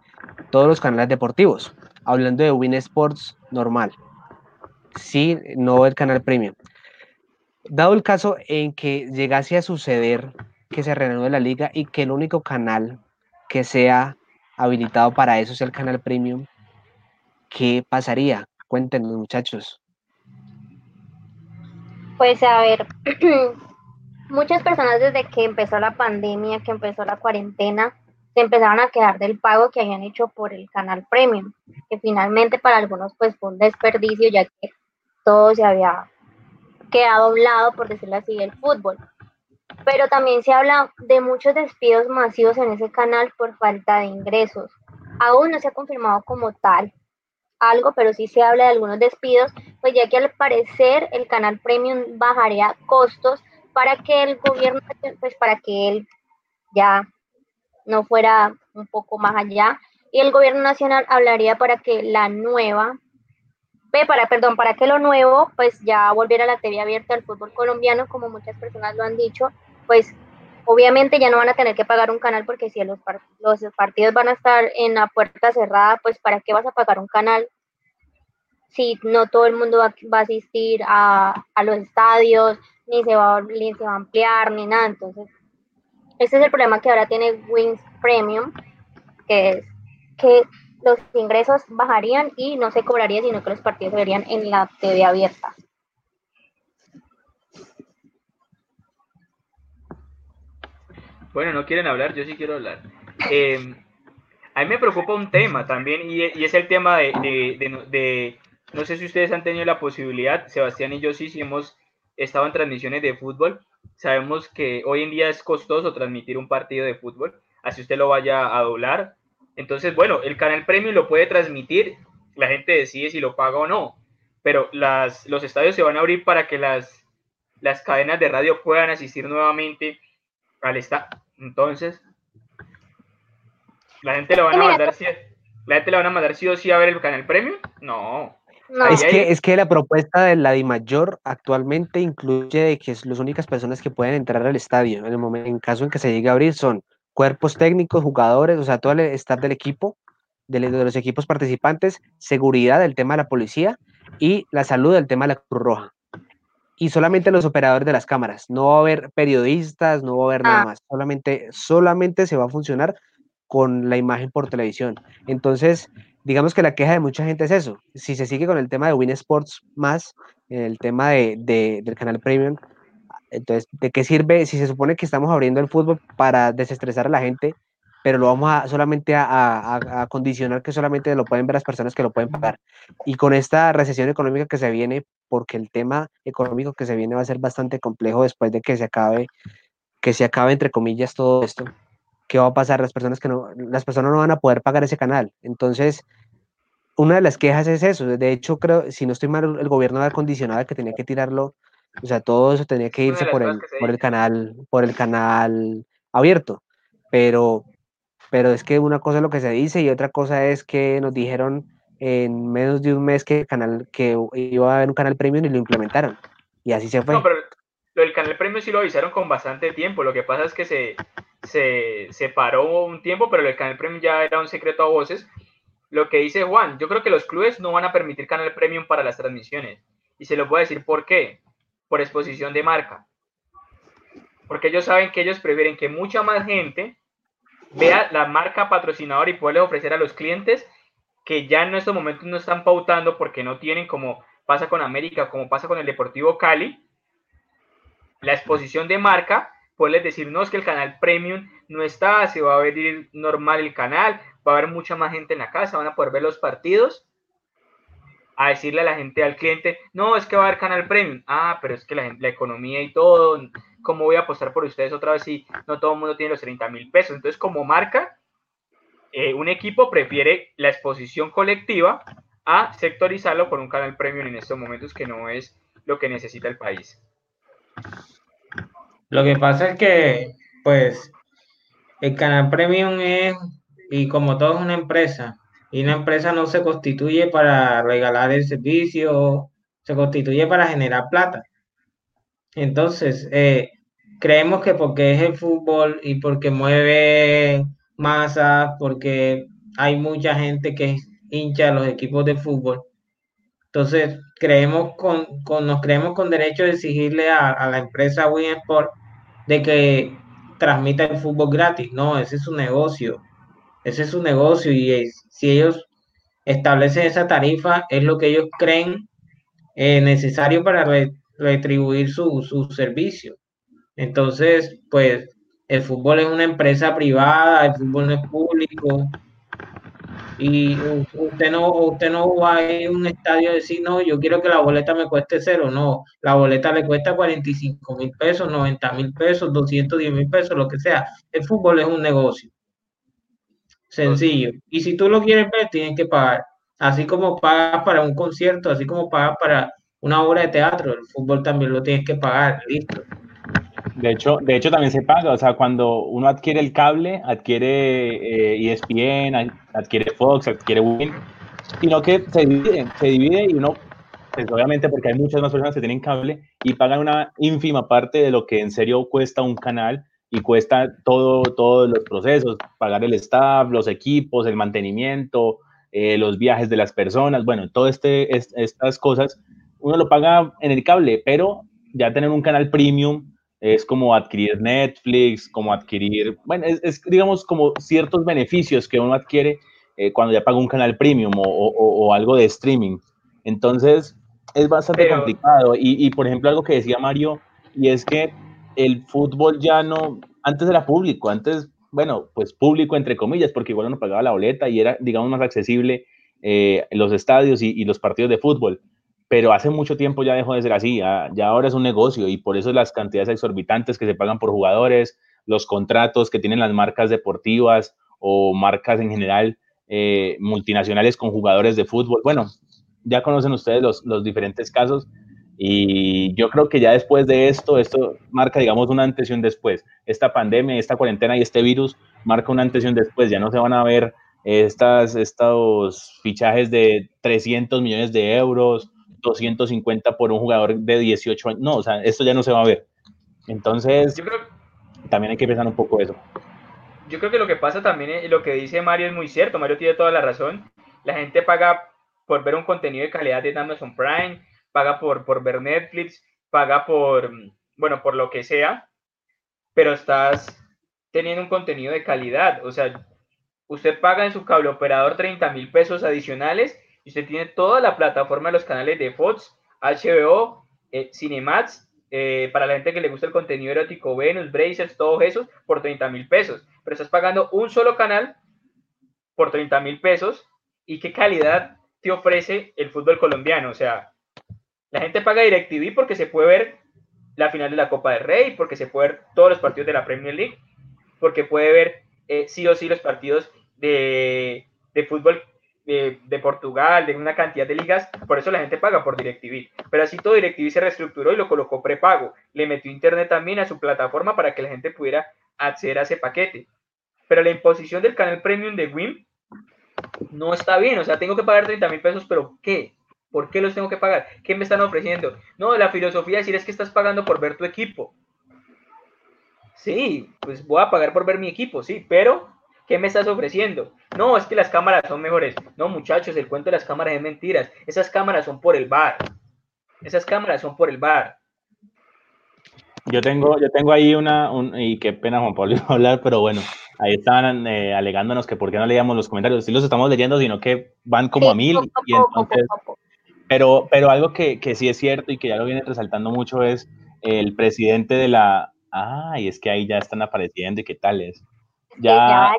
todos los canales deportivos, hablando de Win Sports normal, sí, no el canal premium. Dado el caso en que llegase a suceder que se reanude la liga y que el único canal que sea habilitado para eso es el canal premium, ¿qué pasaría? Cuéntenos, muchachos. Pues a ver, [CLEARS THROAT] muchas personas desde que empezó la pandemia, que empezó la cuarentena, se empezaron a quedar del pago que habían hecho por el canal premium, que finalmente para algunos pues fue un desperdicio ya que todo se había quedado a un lado, por decirlo así, del fútbol pero también se habla de muchos despidos masivos en ese canal por falta de ingresos. Aún no se ha confirmado como tal algo, pero sí se habla de algunos despidos, pues ya que al parecer el canal premium bajaría costos para que el gobierno, pues para que él ya no fuera un poco más allá. Y el gobierno nacional hablaría para que la nueva, para, perdón, para que lo nuevo, pues ya volviera a la TV abierta al fútbol colombiano, como muchas personas lo han dicho, pues obviamente ya no van a tener que pagar un canal porque si los, los partidos van a estar en la puerta cerrada, pues ¿para qué vas a pagar un canal si no todo el mundo va, a asistir a, los estadios, ni se, va, ni se va a ampliar, ni nada? Entonces, ese es el problema que ahora tiene Wings Premium, que es que los ingresos bajarían y no se cobraría, sino que los partidos se verían en la TV abierta. Bueno, no quieren hablar, yo sí quiero hablar. Em, a mí me preocupa un tema también y, es el tema de, no sé si ustedes han tenido la posibilidad, Sebastián y yo sí, sí hemos estado en transmisiones de fútbol. Sabemos que hoy en día es costoso transmitir un partido de fútbol, así usted lo vaya a doblar. Entonces, bueno, el canal premium lo puede transmitir, la gente decide si lo paga o no, pero las, los estadios se van a abrir para que las, las cadenas de radio puedan asistir nuevamente al estadio entonces, la gente le van a mandar si, la gente le van a mandar sí o sí a ver el canal premium. No. Es, que, es que la propuesta de la DIMAYOR actualmente incluye que las únicas personas que pueden entrar al estadio en el momento, en caso en que se llegue a abrir son cuerpos técnicos, jugadores, o sea, todo el staff del equipo, de, los equipos participantes, seguridad del tema de la policía y la salud del tema de la Cruz Roja y solamente los operadores de las cámaras. No va a haber periodistas, no va a haber nada ah. más. Solamente, solamente se va a funcionar con la imagen por televisión. Entonces, digamos que la queja de mucha gente es eso. Si se sigue con el tema de Win Sports más, el tema de, del canal Premium, entonces, ¿de qué sirve si se supone que estamos abriendo el fútbol para desestresar a la gente? pero lo vamos a solamente a, condicionar que solamente lo pueden ver las personas que lo pueden pagar. Y con esta recesión económica que se viene, porque el tema económico que se viene va a ser bastante complejo después de que se acabe, que se acabe entre comillas todo esto. ¿Qué va a pasar? Las personas que no, las personas no van a poder pagar ese canal. Entonces, una de las quejas es eso. De hecho, creo, si no estoy mal, el gobierno ha condicionado que tenía que tirarlo, o sea, todo eso tenía que irse por el, por el canal, por el canal abierto. Pero pero es que una cosa es lo que se dice y otra cosa es que nos dijeron en menos de un mes que el canal que iba a haber un canal premium y lo implementaron y así se fue. No, pero lo del canal premium sí lo avisaron con bastante tiempo. Lo que pasa es que se, se, se paró un tiempo, pero el canal premium ya era un secreto a voces. Lo que dice Juan, yo creo que los clubes no van a permitir canal premium para las transmisiones. Y se los voy a decir por qué. Por exposición de marca. Porque ellos saben que ellos prefieren que mucha más gente vea la marca patrocinadora y puede ofrecer a los clientes que ya en estos momentos no están pautando porque no tienen como pasa con América, como pasa con el Deportivo Cali, la exposición de marca, puedes decir, no, es que el canal premium no está, se va a ver normal el canal, va a haber mucha más gente en la casa, van a poder ver los partidos, a decirle a la gente, al cliente, no, es que va a haber canal premium, ah, pero es que la, la economía y todo, ¿cómo voy a apostar por ustedes otra vez si no todo el mundo tiene los 30 mil pesos? Entonces, como marca, eh, un equipo prefiere la exposición colectiva a sectorizarlo con un canal premium en estos momentos que no es lo que necesita el país. Lo que pasa es que, pues, el canal premium es, y como todo es una empresa, y una empresa no se constituye para regalar el servicio, se constituye para generar plata. Entonces, eh, creemos que porque es el fútbol y porque mueve masas, porque hay mucha gente que hincha los equipos de fútbol. Entonces, creemos con, nos creemos con derecho de exigirle a, la empresa Winsport de que transmita el fútbol gratis. No, ese es su negocio. Ese es su negocio y si ellos establecen esa tarifa, es lo que ellos creen eh, necesario para retribuir su, servicio. Entonces, pues el fútbol es una empresa privada, el fútbol no es público. Y usted no, usted no va a ir a un estadio y decir, no, yo quiero que la boleta me cueste cero. No, la boleta le cuesta 45 mil pesos, 90 mil pesos, 210 mil pesos, lo que sea. El fútbol es un negocio. Sencillo. Y si tú lo quieres ver, tienes que pagar. Así como pagas para un concierto, así como pagas para una obra de teatro, el fútbol también lo tienes que pagar. Listo. De hecho, de hecho también se paga, o sea, cuando uno adquiere el cable, adquiere eh, ESPN, adquiere Fox, adquiere Win, sino que se divide, se divide y uno, pues obviamente porque hay muchas más personas que tienen cable y pagan una ínfima parte de lo que en serio cuesta un canal y cuesta todo, todos los procesos, pagar el staff, los equipos, el mantenimiento, eh, los viajes de las personas, bueno, todas este, estas cosas, uno lo paga en el cable, pero ya tener un canal premium es como adquirir Netflix, como adquirir, bueno, es, digamos como ciertos beneficios que uno adquiere eh, cuando ya paga un canal premium o, algo de streaming. Entonces, es bastante complicado. Y, y, por ejemplo, algo que decía Mario, y es que el fútbol ya no, antes era público, antes, bueno, pues público entre comillas, porque igual uno pagaba la boleta y era, digamos, más accesible eh, los estadios y, los partidos de fútbol pero hace mucho tiempo ya dejó de ser así, ya, ahora es un negocio y por eso las cantidades exorbitantes que se pagan por jugadores, los contratos que tienen las marcas deportivas o marcas en general eh, multinacionales con jugadores de fútbol. Bueno, ya conocen ustedes los, los diferentes casos y yo creo que ya después de esto, esto marca, digamos, una antes y un después. Esta pandemia, esta cuarentena y este virus marca una antes y un después. Ya no se van a ver estas, estos fichajes de 300 millones de euros 250 por un jugador de 18 años. No, o sea, esto ya no se va a ver. Entonces, también hay que pensar un poco eso. Yo creo que lo que pasa también, y lo que dice Mario es muy cierto, Mario tiene toda la razón. La gente paga por ver un contenido de calidad de Amazon Prime, paga por, por ver Netflix, paga por, bueno, por lo que sea, pero estás teniendo un contenido de calidad. O sea, usted paga en su cable operador 30 mil pesos adicionales y usted tiene toda la plataforma de los canales de Fox, HBO, eh, Cinemax, eh, para la gente que le gusta el contenido erótico, Venus, Brazers, todos esos, por 30 mil pesos. Pero estás pagando un solo canal por 30 mil pesos. ¿Y qué calidad te ofrece el fútbol colombiano? O sea, la gente paga DirecTV porque se puede ver la final de la Copa del Rey, porque se puede ver todos los partidos de la Premier League, porque puede ver eh, sí o sí los partidos de, de fútbol de, Portugal, de una cantidad de ligas, por eso la gente paga por DirecTV. Pero así todo DirecTV se reestructuró y lo colocó prepago. Le metió internet también a su plataforma para que la gente pudiera acceder a ese paquete. Pero la imposición del canal premium de WIM no está bien. O sea, tengo que pagar 30 mil pesos, pero ¿qué? ¿Por qué los tengo que pagar? ¿Qué me están ofreciendo? No, la filosofía es decir es que estás pagando por ver tu equipo. Sí, pues voy a pagar por ver mi equipo, sí, pero ¿Qué me estás ofreciendo? No, es que las cámaras son mejores. No, muchachos, el cuento de las cámaras es mentiras. Esas cámaras son por el bar. Esas cámaras son por el bar. Yo tengo, yo tengo ahí una, y qué pena Juan Pablo [LAUGHS] hablar, pero bueno, ahí estaban eh, alegándonos que por qué no leíamos los comentarios. Sí los estamos leyendo, sino que van como a mil. Y entonces, pero, pero algo que, que sí es cierto y que ya lo viene resaltando mucho es el presidente de la... Ay, es que ahí ya están apareciendo y qué tal es. Ya,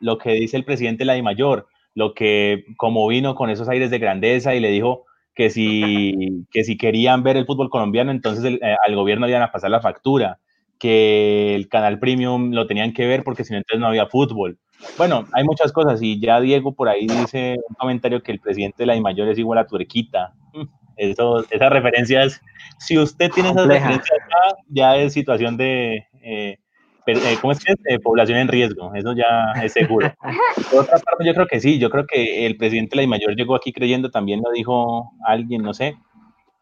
lo que dice el presidente la mayor, lo que como vino con esos aires de grandeza y le dijo que si, que si querían ver el fútbol colombiano, entonces eh, al gobierno iban a pasar la factura, que el canal premium lo tenían que ver porque si no, entonces no había fútbol. Bueno, hay muchas cosas y ya Diego por ahí dice un comentario que el presidente de la mayor es igual a Turquita. [LAUGHS] Eso, esas referencias, si usted tiene esas referencias ya es situación de, eh, eh, ¿cómo es que es? Eh, población en riesgo, eso ya es seguro. [LAUGHS] Por otra parte, yo creo que sí, yo creo que el presidente la mayor llegó aquí creyendo, también lo dijo alguien, no sé,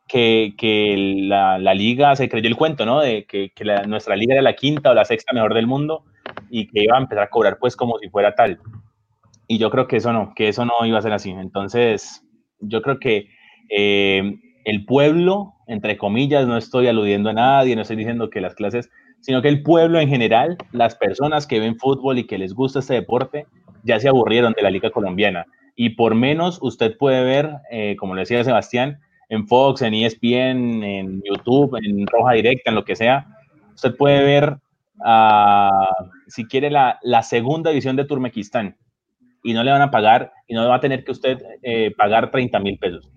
que, que la, la, liga, se creyó el cuento, ¿no? De que, que la, nuestra liga era la quinta o la sexta mejor del mundo y que iba a empezar a cobrar pues como si fuera tal. Y yo creo que eso no, que eso no iba a ser así. Entonces, yo creo que eh, el pueblo, entre comillas, no estoy aludiendo a nadie, no estoy diciendo que las clases sino que el pueblo en general, las personas que ven fútbol y que les gusta este deporte, ya se aburrieron de la liga colombiana. Y por menos usted puede ver, eh, como le decía Sebastián, en Fox, en ESPN, en YouTube, en Roja Directa, en lo que sea, usted puede ver, uh, si quiere, la, la, segunda división de Turmequistán y no le van a pagar y no va a tener que usted eh, pagar 30 mil pesos.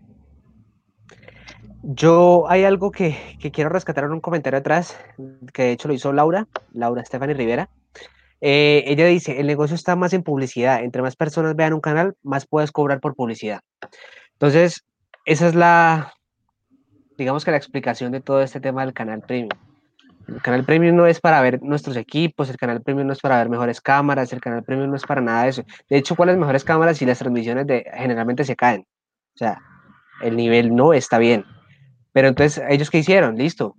Yo hay algo que, quiero rescatar en un comentario atrás, que de hecho lo hizo Laura, Laura Stephanie Rivera. Eh, ella dice, el negocio está más en publicidad, entre más personas vean un canal, más puedes cobrar por publicidad. Entonces, esa es la, digamos que la explicación de todo este tema del canal premium. El canal premium no es para ver nuestros equipos, el canal premium no es para ver mejores cámaras, el canal premium no es para nada de eso. De hecho, ¿cuáles mejores cámaras si las transmisiones de, generalmente se caen? O sea, el nivel no está bien. Pero entonces, ¿ellos qué hicieron? Listo,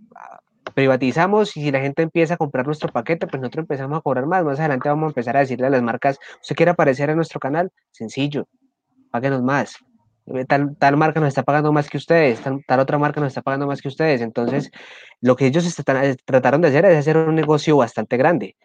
privatizamos y si la gente empieza a comprar nuestro paquete, pues nosotros empezamos a cobrar más. Más adelante vamos a empezar a decirle a las marcas, ¿usted quiere aparecer en nuestro canal? Sencillo, páguenos más. Eh, tal, tal marca nos está pagando más que ustedes, tal, otra marca nos está pagando más que ustedes. Entonces, lo que ellos eh, trataron de hacer es hacer un negocio bastante grande.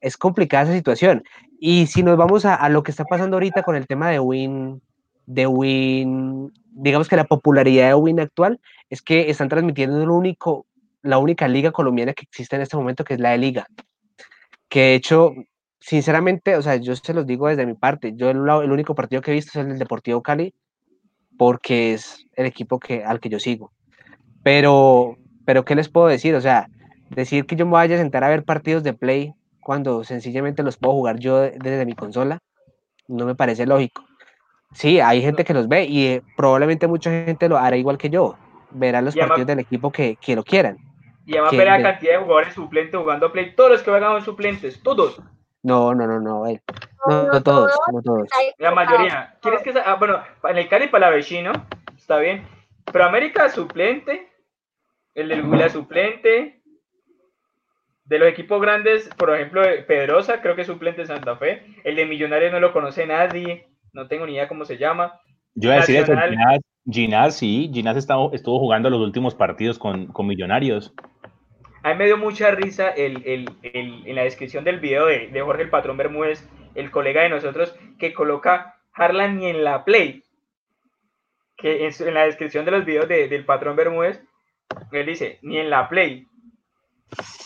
Es complicada esa situación. Y si nos vamos a, a lo que está pasando ahorita con el tema de Win, de Win, digamos que la popularidad de Win actual es que están transmitiendo el único, la única liga colombiana que existe en este momento, que es la de Liga. Que de hecho, sinceramente, o sea, yo se los digo desde mi parte, yo el, el, único partido que he visto es el del Deportivo Cali, porque es el equipo que, al que yo sigo. Pero, pero, ¿qué les puedo decir? O sea, decir que yo me vaya a sentar a ver partidos de Play cuando sencillamente los puedo jugar yo desde mi consola, no me parece lógico. Sí, hay gente que los ve y eh, probablemente mucha gente lo hará igual que yo, verá los partidos del equipo que, que, lo quieran. Y además verá la cantidad de jugadores suplentes jugando Play, todos los que juegan son suplentes, todos. No, no, no, no, eh. no, no, todos, no todos. La mayoría. ¿Quieres que ah, bueno, en el Cali para la vecino, está bien, pero América suplente, el del Huila suplente, de los equipos grandes, por ejemplo, Pedrosa, creo que es suplente de Santa Fe, el de Millonarios no lo conoce nadie, no tengo ni idea cómo se llama. Yo voy a decir eso, Ginás, sí, Ginás estuvo jugando los últimos partidos con, con Millonarios. A mí me dio mucha risa el, el, el, en la descripción del video de, de, Jorge el Patrón Bermúdez, el colega de nosotros, que coloca Harlan ni en la Play. Que en, en la descripción de los videos de, del Patrón Bermúdez, él dice, ni en la Play.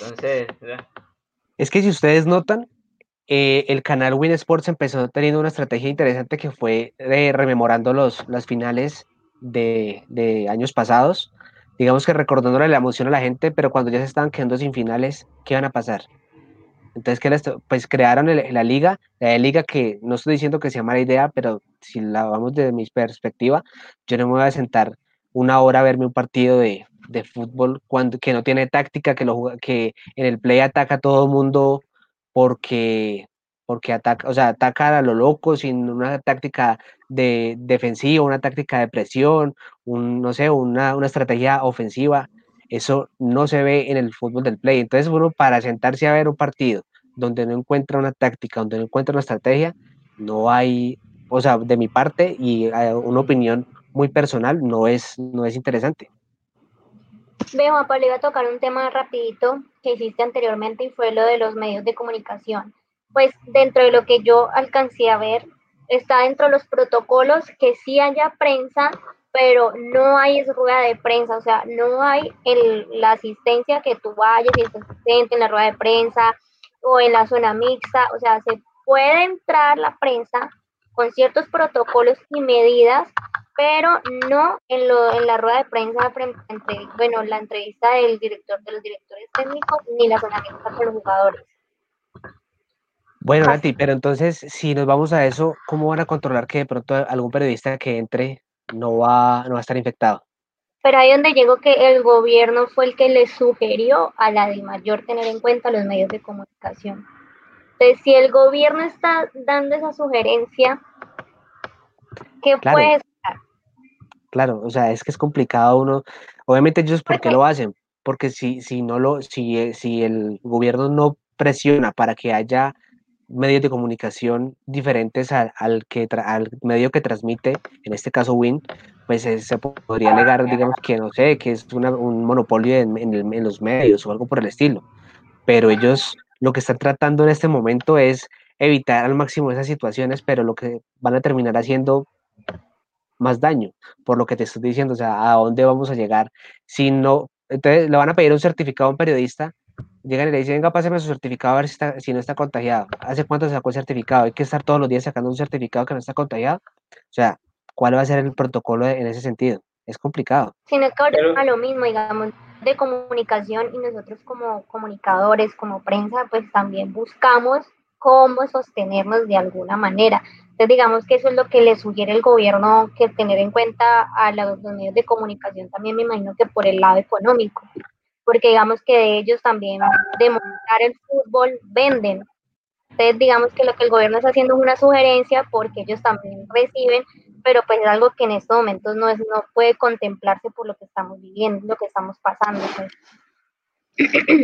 Entonces... Es que si ustedes notan, eh, el canal Win Sports empezó teniendo una estrategia interesante que fue de rememorando los, las finales de, de años pasados digamos que recordándole la emoción a la gente, pero cuando ya se estaban quedando sin finales, ¿qué van a pasar? Entonces, que pues crearon la liga, la liga que no estoy diciendo que sea mala idea, pero si la vamos desde mi perspectiva, yo no me voy a sentar una hora a verme un partido de, de fútbol cuando, que no tiene táctica, que, lo, que en el play ataca a todo el mundo porque, porque ataca, o sea, ataca a lo loco sin una táctica de defensiva, una táctica de presión, un, no sé, una, una, estrategia ofensiva. Eso no se ve en el fútbol del play. Entonces, uno para sentarse a ver un partido donde no encuentra una táctica, donde no encuentra una estrategia, no hay, o sea, de mi parte y eh, una opinión muy personal, no es, no es interesante. Ve, Juan Pablo, iba a tocar un tema rapidito que hiciste anteriormente y fue lo de los medios de comunicación. Pues dentro de lo que yo alcancé a ver, está dentro de los protocolos que sí haya prensa, pero no hay rueda de prensa, o sea, no hay la asistencia que tú vayas y estés presente en la rueda de prensa o en la zona mixta, o sea, se puede entrar la prensa con ciertos protocolos y medidas, pero no en, lo, en la rueda de prensa, entre, bueno, la entrevista del director de los directores técnicos ni la zona mixta con los jugadores. Bueno, Nati, pero entonces, si nos vamos a eso, ¿cómo van a controlar que de pronto algún periodista que entre no va, no va a estar infectado? Pero ahí donde llegó que el gobierno fue el que le sugirió a la de mayor tener en cuenta los medios de comunicación. Entonces, si el gobierno está dando esa sugerencia, ¿qué claro, puede estar? Claro, o sea, es que es complicado uno. Obviamente ellos, ¿por qué lo hacen? Porque si, si no lo, si, si el gobierno no presiona para que haya medios de comunicación diferentes al, al que al medio que transmite, en este caso Win, pues se podría alegar, digamos, que no sé, que es un monopolio en, en, los medios o algo por el estilo. Pero ellos lo que están tratando en este momento es evitar al máximo esas situaciones, pero lo que van a terminar haciendo más daño, por lo que te estoy diciendo, o sea, a dónde vamos a llegar si no, entonces le van a pedir un certificado a un periodista llegan y le dicen, venga, páseme su certificado a ver si, está, si no está contagiado. ¿Hace cuánto sacó el certificado? Hay que estar todos los días sacando un certificado que no está contagiado. O sea, ¿cuál va a ser el protocolo en ese sentido? Es complicado. Sino que ahora Pero... lo mismo, digamos, de comunicación y nosotros como comunicadores, como prensa, pues también buscamos cómo sostenernos de alguna manera. Entonces, digamos que eso es lo que le sugiere el gobierno, que tener en cuenta a los medios de comunicación también me imagino que por el lado económico porque digamos que ellos también demostrar el fútbol venden. Entonces digamos que lo que el gobierno está haciendo es una sugerencia porque ellos también reciben, pero pues es algo que en estos momentos no, es, no puede contemplarse por lo que estamos viviendo, lo que estamos pasando. Pues.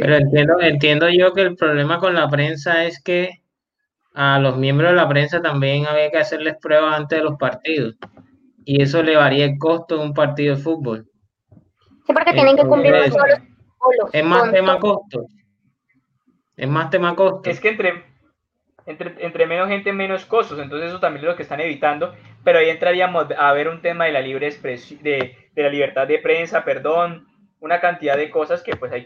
Pero entiendo, entiendo yo que el problema con la prensa es que a los miembros de la prensa también había que hacerles pruebas antes de los partidos. Y eso le varía el costo de un partido de fútbol. Sí, porque tienen que cumplir todos los Es más con tema todo. costo. Es más tema costo. Es que entre, entre, entre menos gente, menos costos. Entonces eso también es lo que están evitando. Pero ahí entraríamos a ver un tema de la libre expresión, de, de la libertad de prensa, perdón, una cantidad de cosas que pues hay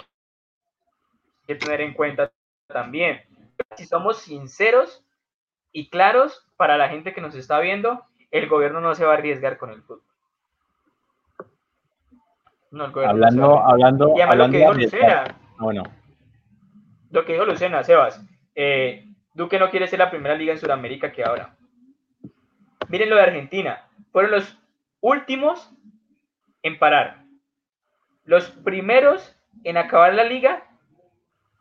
que tener en cuenta también. Si somos sinceros y claros para la gente que nos está viendo, el gobierno no se va a arriesgar con el fútbol. No, el no Hablando, hablando. Y además lo hablando que dijo Lucena, Bueno, lo que dijo Lucena, Sebas, eh, Duque no quiere ser la primera liga en Sudamérica que ahora. Miren lo de Argentina, fueron los últimos en parar, los primeros en acabar la liga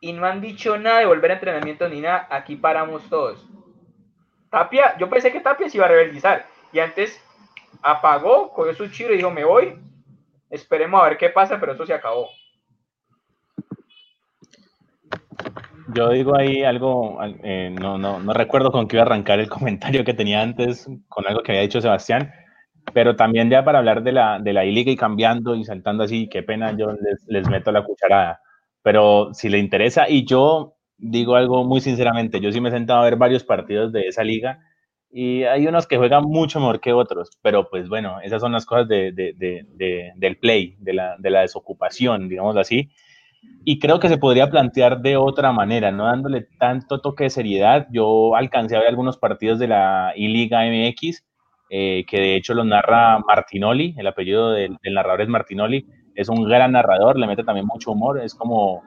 y no han dicho nada de volver a entrenamiento ni nada, aquí paramos todos. Tapia, yo pensé que Tapia se iba a rebeldizar. Y antes apagó, cogió su chiro y dijo me voy, esperemos a ver qué pasa, pero eso se acabó. yo digo ahí algo, eh, no, no, no recuerdo con qué iba a arrancar el [LAUGHS] comentario que tenía antes, con algo que había dicho Sebastián, pero también ya para hablar de la, de la I-Liga y cambiando y saltando así, qué pena, yo les, les meto la cucharada. Pero si le interesa, y yo digo algo muy sinceramente, yo sí me he sentado a ver varios partidos de esa liga y hay unos que juegan mucho mejor que otros, pero pues bueno, esas son las cosas de, de, de, de- del play, la, de la desocupación, digamos así. Y creo que se podría plantear de otra manera, no dándole tanto toque de seriedad. Yo alcancé a ver algunos partidos de la I-Liga MX, eh, que de hecho los narra Martinoli, el apellido del, del narrador es Martinoli, es un gran narrador, le mete también mucho humor, es como,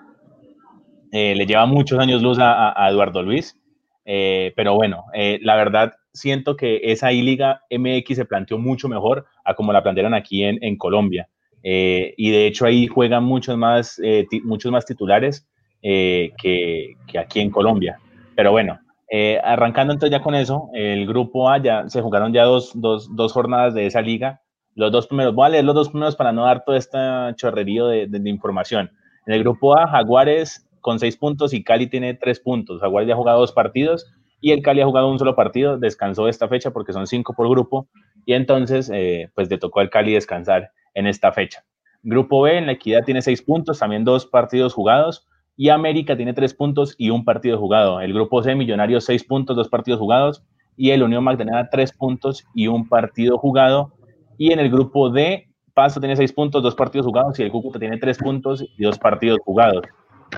eh, le lleva muchos años luz a- a Eduardo Luis, eh, pero bueno, eh, la verdad siento que esa I-Liga MX se planteó mucho mejor a como la plantearon aquí en, en Colombia. Eh, y de hecho ahí juegan muchos más, eh, muchos más titulares eh, que, que aquí en Colombia. Pero bueno, eh, arrancando entonces ya con eso, el grupo A ya se jugaron ya dos, dos, dos jornadas de esa liga. Los dos primeros, voy a leer los dos primeros para no dar todo este chorrerío de, de- de información. En el grupo A, Jaguares con seis puntos y Cali tiene tres puntos. Jaguares ya ha jugado dos partidos y el Cali ha jugado un solo partido. Descansó esta fecha porque son cinco por grupo y entonces eh, pues le tocó al Cali descansar en esta fecha. Grupo B, en la Equidad tiene seis puntos, también dos partidos jugados y América tiene tres puntos y un partido jugado. El grupo C, Millonarios, seis puntos, dos partidos jugados. Y el Unión Magdalena, tres puntos y un partido jugado. Y en el grupo D, Paso tiene seis puntos, dos partidos jugados. Y el Cúcuta tiene tres puntos y dos partidos jugados.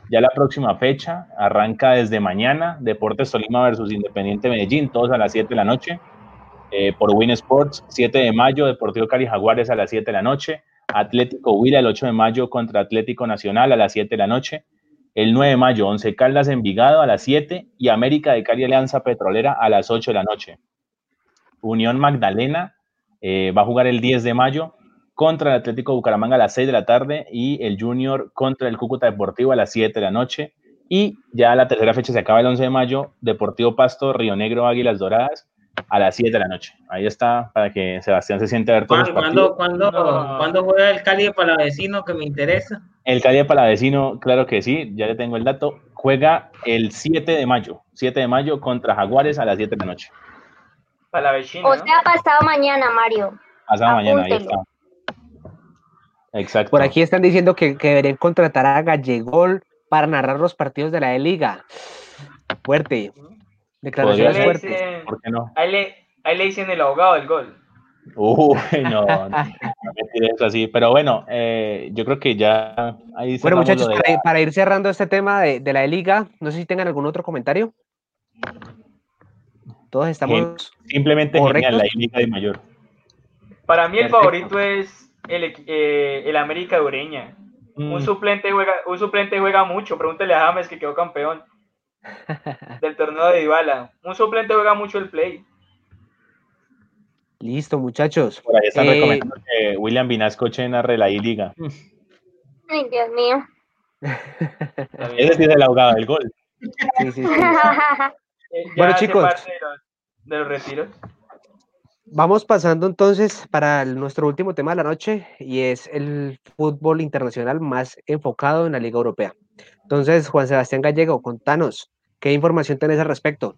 Ya la próxima fecha arranca desde mañana. Deportes Tolima versus Independiente Medellín, todos a las 7 de la noche. Eh, por Win Sports, 7 de mayo, Deportivo Cali Jaguares a las 7 de la noche. Atlético Huila el 8 de mayo contra Atlético Nacional a las 7 de la noche. El 9 de mayo, Once Caldas Envigado a las 7 y América de Cali Alianza Petrolera a las 8 de la noche. Unión Magdalena eh, va a jugar el 10 de mayo contra el Atlético Bucaramanga a las 6 de la tarde y el Junior contra el Cúcuta Deportivo a las 7 de la noche. Y ya la tercera fecha se acaba el 11 de mayo, Deportivo Pasto, Río Negro, Águilas Doradas a las 7 de la noche. Ahí está para que Sebastián se siente a ver todos los ¿Cuándo, partidos. cuándo, No. cuándo juega el Cali para vecino que me interesa? El Cali de Palavecino, claro que sí, ya le tengo el dato. Juega el 7 de mayo, 7 de mayo contra Jaguares a las 7 de la noche. Para la vecina, O ¿no? sea, pasado mañana, Mario. Pasado mañana, ahí está. Exacto. Por aquí están diciendo que, que deberían contratar a Gallegol para narrar los partidos de la E Liga. Fuerte. Declaraciones fuertes. dicen- ¿Por qué no? ahí le, ahí le dicen el abogado del gol. Uy, no, no, [LAUGHS] no me tires así. Pero bueno, eh, yo creo que ya ahí Bueno, muchachos, lo de- para, para ir cerrando este tema de, de la E Liga, no sé si tengan algún otro comentario. Todos estamos. simplemente correctos. genial, la Liga de Mayor. Para mí el Perfecto. favorito es el, eh, el América de Ureña. Mm, Un suplente juega, un suplente juega mucho. Pregúntele a James que quedó campeón [LAUGHS] del torneo de Dybala. Un suplente juega mucho el play. Listo, muchachos. por ahí están Eh, recomendando que William Vinasco narre la I-Liga. [LAUGHS] Ay, Dios mío. Ese sí es el ahogado del gol. Sí, sí, sí. [LAUGHS] Ya Bueno, chicos. De los, de los retiros. Vamos pasando entonces para el- nuestro último tema de la noche y es el fútbol internacional más enfocado en la Liga Europea. Entonces, Juan Sebastián Gallego, contanos, ¿qué información tenés al respecto?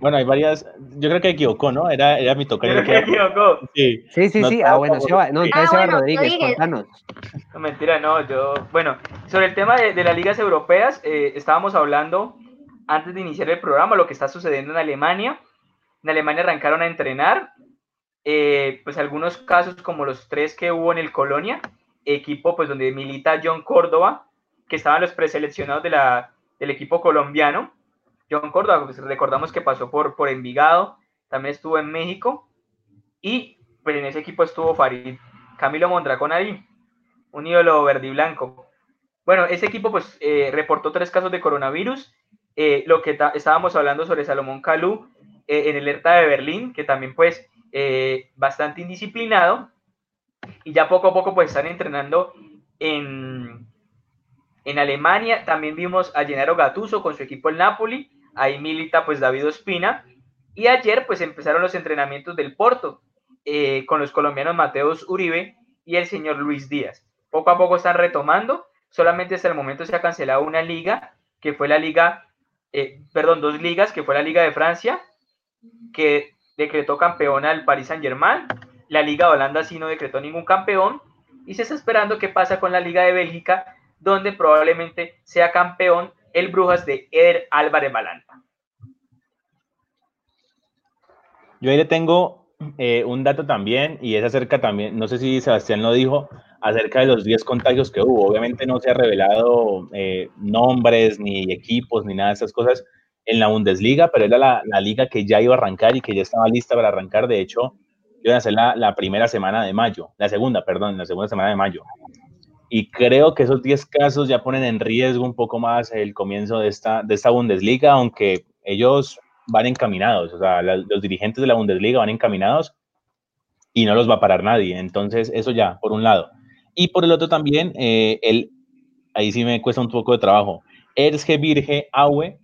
Bueno, hay varias. Yo creo que equivocó, ¿no? Era, era mi tocayo. Creo que equivocó. Sí. Sí, sí, No sí. Ah, bueno, favorito. Seba, no, entonces Ah, Seba bueno, Rodríguez, Rodríguez. contanos. No, mentira, no, yo, bueno, sobre el tema de, de las ligas europeas, eh, estábamos hablando antes de iniciar el programa, lo que está sucediendo en Alemania. En Alemania arrancaron a entrenar, eh, pues algunos casos como los tres que hubo en el Colonia, equipo pues donde milita John Córdoba, que estaban los preseleccionados del equipo colombiano. John Córdoba, pues recordamos que pasó por, por Envigado, también estuvo en México, y pues en ese equipo estuvo Farid Camilo Mondragón ahí, un ídolo verde blanco. Bueno, ese equipo pues eh, reportó tres casos de coronavirus. Eh, lo que estábamos hablando sobre Salomón Calú en el ERTA de Berlín, que también pues eh, bastante indisciplinado. Y ya poco a poco pues están entrenando en, en Alemania. También vimos a Gennaro Gattuso con su equipo el Napoli. Ahí milita pues David Ospina. Y ayer pues empezaron los entrenamientos del Porto eh, con los colombianos Mateus Uribe y el señor Luis Díaz. Poco a poco están retomando. Solamente hasta el momento se ha cancelado una liga, que fue la liga, eh, perdón, dos ligas, que fue la Liga de Francia, que decretó campeón al Paris Saint Germain. La Liga de Holanda sí no decretó ningún campeón. Y se está esperando qué pasa con la Liga de Bélgica, donde probablemente sea campeón el Brujas de Eder Álvarez Balanta. Yo ahí le tengo eh, un dato también, y es acerca también, no sé si Sebastián lo dijo, acerca de los 10 contagios que hubo. Obviamente no se ha revelado eh, nombres, ni equipos, ni nada de esas cosas en la Bundesliga, pero era la, la liga que ya iba a arrancar y que ya estaba lista para arrancar. De hecho, iban a ser la, la primera semana de mayo, la segunda, perdón, la segunda semana de mayo. Y creo que esos 10 casos ya ponen en riesgo un poco más el comienzo de esta, de esta Bundesliga, aunque ellos van encaminados, o sea, la- los dirigentes de la Bundesliga van encaminados y no los va a parar nadie. Entonces, eso ya, por un lado. Y por el otro también, eh, el, ahí sí me cuesta un poco de trabajo, Erzge Virge Aue,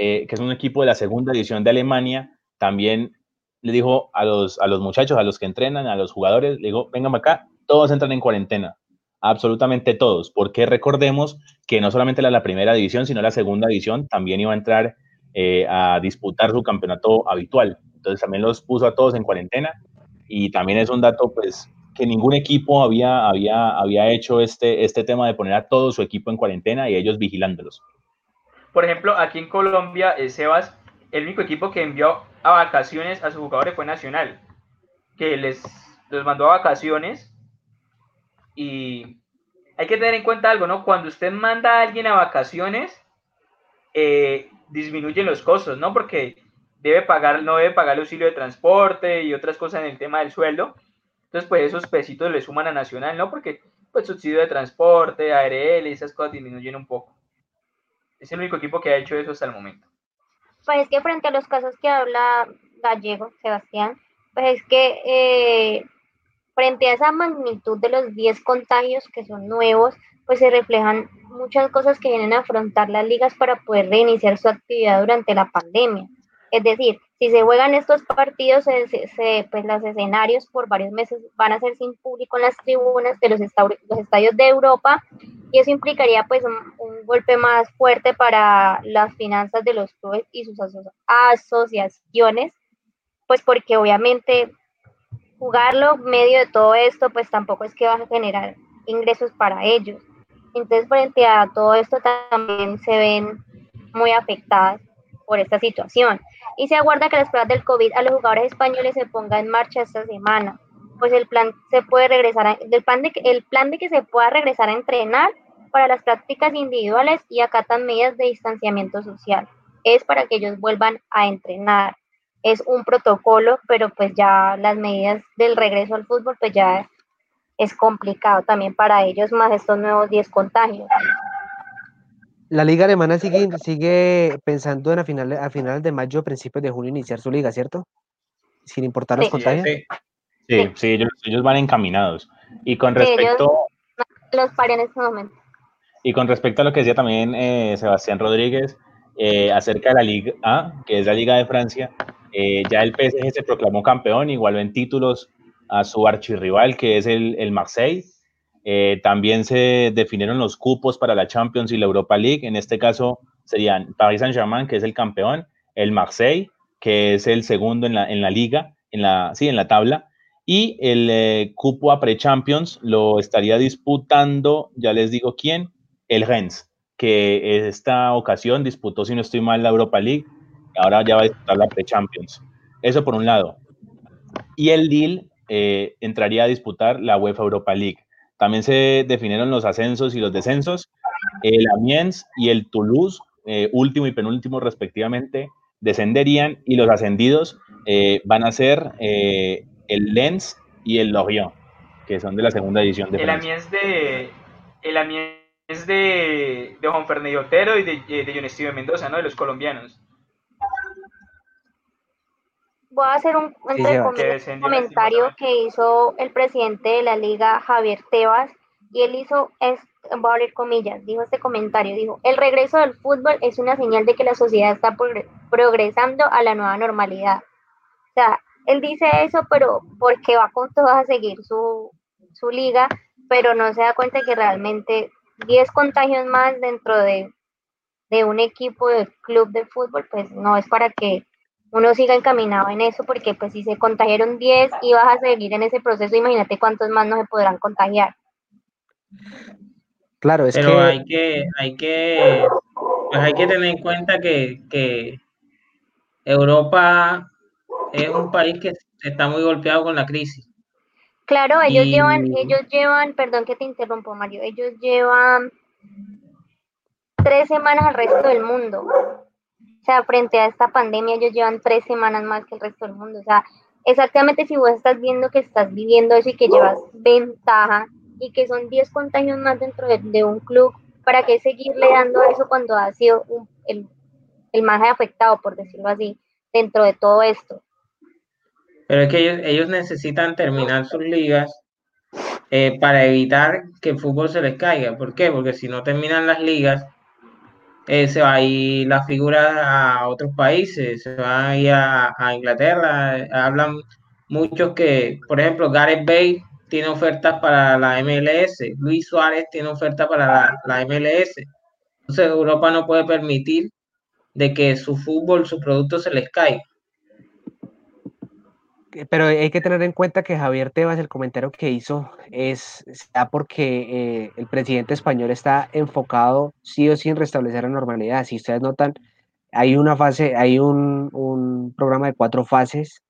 eh, que es un equipo de la segunda división de Alemania, también le dijo a los, a los muchachos, a los que entrenan, a los jugadores, le dijo, vengan acá, todos entran en cuarentena, absolutamente todos, porque recordemos que no solamente la, la primera división, sino la segunda división también iba a entrar eh, a disputar su campeonato habitual. Entonces también los puso a todos en cuarentena y también es un dato pues que ningún equipo había, había, había hecho este, este tema de poner a todo su equipo en cuarentena y ellos vigilándolos. Por ejemplo, aquí en Colombia, eh, Sebas, el único equipo que envió a vacaciones a sus jugadores fue Nacional, que les los mandó a vacaciones. Y hay que tener en cuenta algo, ¿no? Cuando usted manda a alguien a vacaciones, eh, disminuyen los costos, ¿no? Porque debe pagar, no debe pagar el auxilio de transporte y otras cosas en el tema del sueldo. Entonces, pues esos pesitos le suman a Nacional, ¿no? Porque, pues, subsidio de transporte, ARL esas cosas disminuyen un poco. Es el único equipo que ha hecho eso hasta el momento. Pues es que frente a los casos que habla Gallego, Sebastián, pues es que eh, frente a esa magnitud de los 10 contagios que son nuevos, pues se reflejan muchas cosas que vienen a afrontar las ligas para poder reiniciar su actividad durante la pandemia. Es decir, si se juegan estos partidos, pues los escenarios por varios meses van a ser sin público en las tribunas de los, esta- los estadios de Europa y eso implicaría pues un, golpe más fuerte para las finanzas de los clubes y sus aso- asociaciones, pues porque obviamente jugarlo medio de todo esto pues tampoco es que va a generar ingresos para ellos. Entonces frente a todo esto también se ven muy afectadas por esta situación. Y se aguarda que las pruebas del COVID a los jugadores españoles se ponga en marcha esta semana. Pues el plan se puede regresar, a- el plan de que se pueda regresar a entrenar para las prácticas individuales y acatan medidas de distanciamiento social. Es para que ellos vuelvan a entrenar. Es un protocolo, pero pues ya las medidas del regreso al fútbol pues ya es complicado también para ellos más estos nuevos 10 contagios. La liga alemana sigue, sigue pensando en a finales, a finales de mayo, principios de junio iniciar su liga, ¿cierto? Sin importar los Sí. contagios. Sí. Sí, sí, ellos, ellos van encaminados. Y con respecto, Los en este momento. Y con respecto a lo que decía también eh, Sebastián Rodríguez eh, acerca de la Liga A, que es la Liga de Francia, eh, ya el PSG se proclamó campeón, igualó en títulos a su archirrival, que es el, el Marseille. También se definieron los cupos para la Champions y la Europa League. En este caso serían Paris Saint-Germain, que es el campeón, el Marseille, que es el segundo en la, en la liga, en la, sí, en la tabla, y el cupo a Pre-Champions lo estaría disputando, ya les digo quién, el Rennes, que esta ocasión disputó, si no estoy mal, la Europa League, ahora ya va a disputar la Pre-Champions. Eso por un lado. Y el Lille eh, entraría a disputar la UEFA Europa League. También se definieron los ascensos y los descensos. El Amiens y el Toulouse, eh, último y penúltimo respectivamente, descenderían y los ascendidos eh, van a ser el Lens y el Lorient, que son de la segunda edición de el Amiens de el Amiens de, de Juan Fernando Otero y de, eh, de John Mendoza, ¿no? De los colombianos. Voy a hacer un, comentario que hizo el presidente de la liga, Javier Tebas, y él hizo, es, voy a abrir comillas, dijo este comentario, dijo, el regreso del fútbol es una señal de que la sociedad está progresando a la nueva normalidad. O sea, él dice eso, pero porque va con todo a seguir su, su liga, pero no se da cuenta que realmente 10 contagios más dentro de, un equipo de club de fútbol, pues no es para que uno siga encaminado en eso, porque pues si se contagiaron 10 y vas a seguir en ese proceso, imagínate cuántos más no se podrán contagiar. Claro, es Pero que... hay que, hay que, pues hay que tener en cuenta que, que Europa es un país que está muy golpeado con la crisis. Claro, ellos llevan, ellos llevan, perdón que te interrumpo, Mario, ellos llevan tres semanas al resto del mundo. Sea, frente a esta pandemia, ellos llevan tres semanas más que el resto del mundo. O sea, exactamente si vos estás viendo que estás viviendo eso y que llevas ventaja y que son 10 contagios más dentro de, un club, ¿para qué seguirle dando eso cuando ha sido el, el más afectado, por decirlo así, dentro de todo esto? Pero es que ellos, necesitan terminar sus ligas eh, para evitar que el fútbol se les caiga. ¿Por qué? Porque si no terminan las ligas, eh, se va a ir la figura a otros países, se va a ir a, Inglaterra. Hablan muchos que, por ejemplo, Gareth Bale tiene ofertas para la MLS, Luis Suárez tiene ofertas para la, la MLS. Entonces Europa no puede permitir de que su fútbol, su producto se les caiga pero hay que tener en cuenta que Javier Tebas, el comentario que hizo, es porque eh, el presidente español está enfocado sí o sí en restablecer la normalidad. Si ustedes notan, hay una fase, hay un, un programa de cuatro fases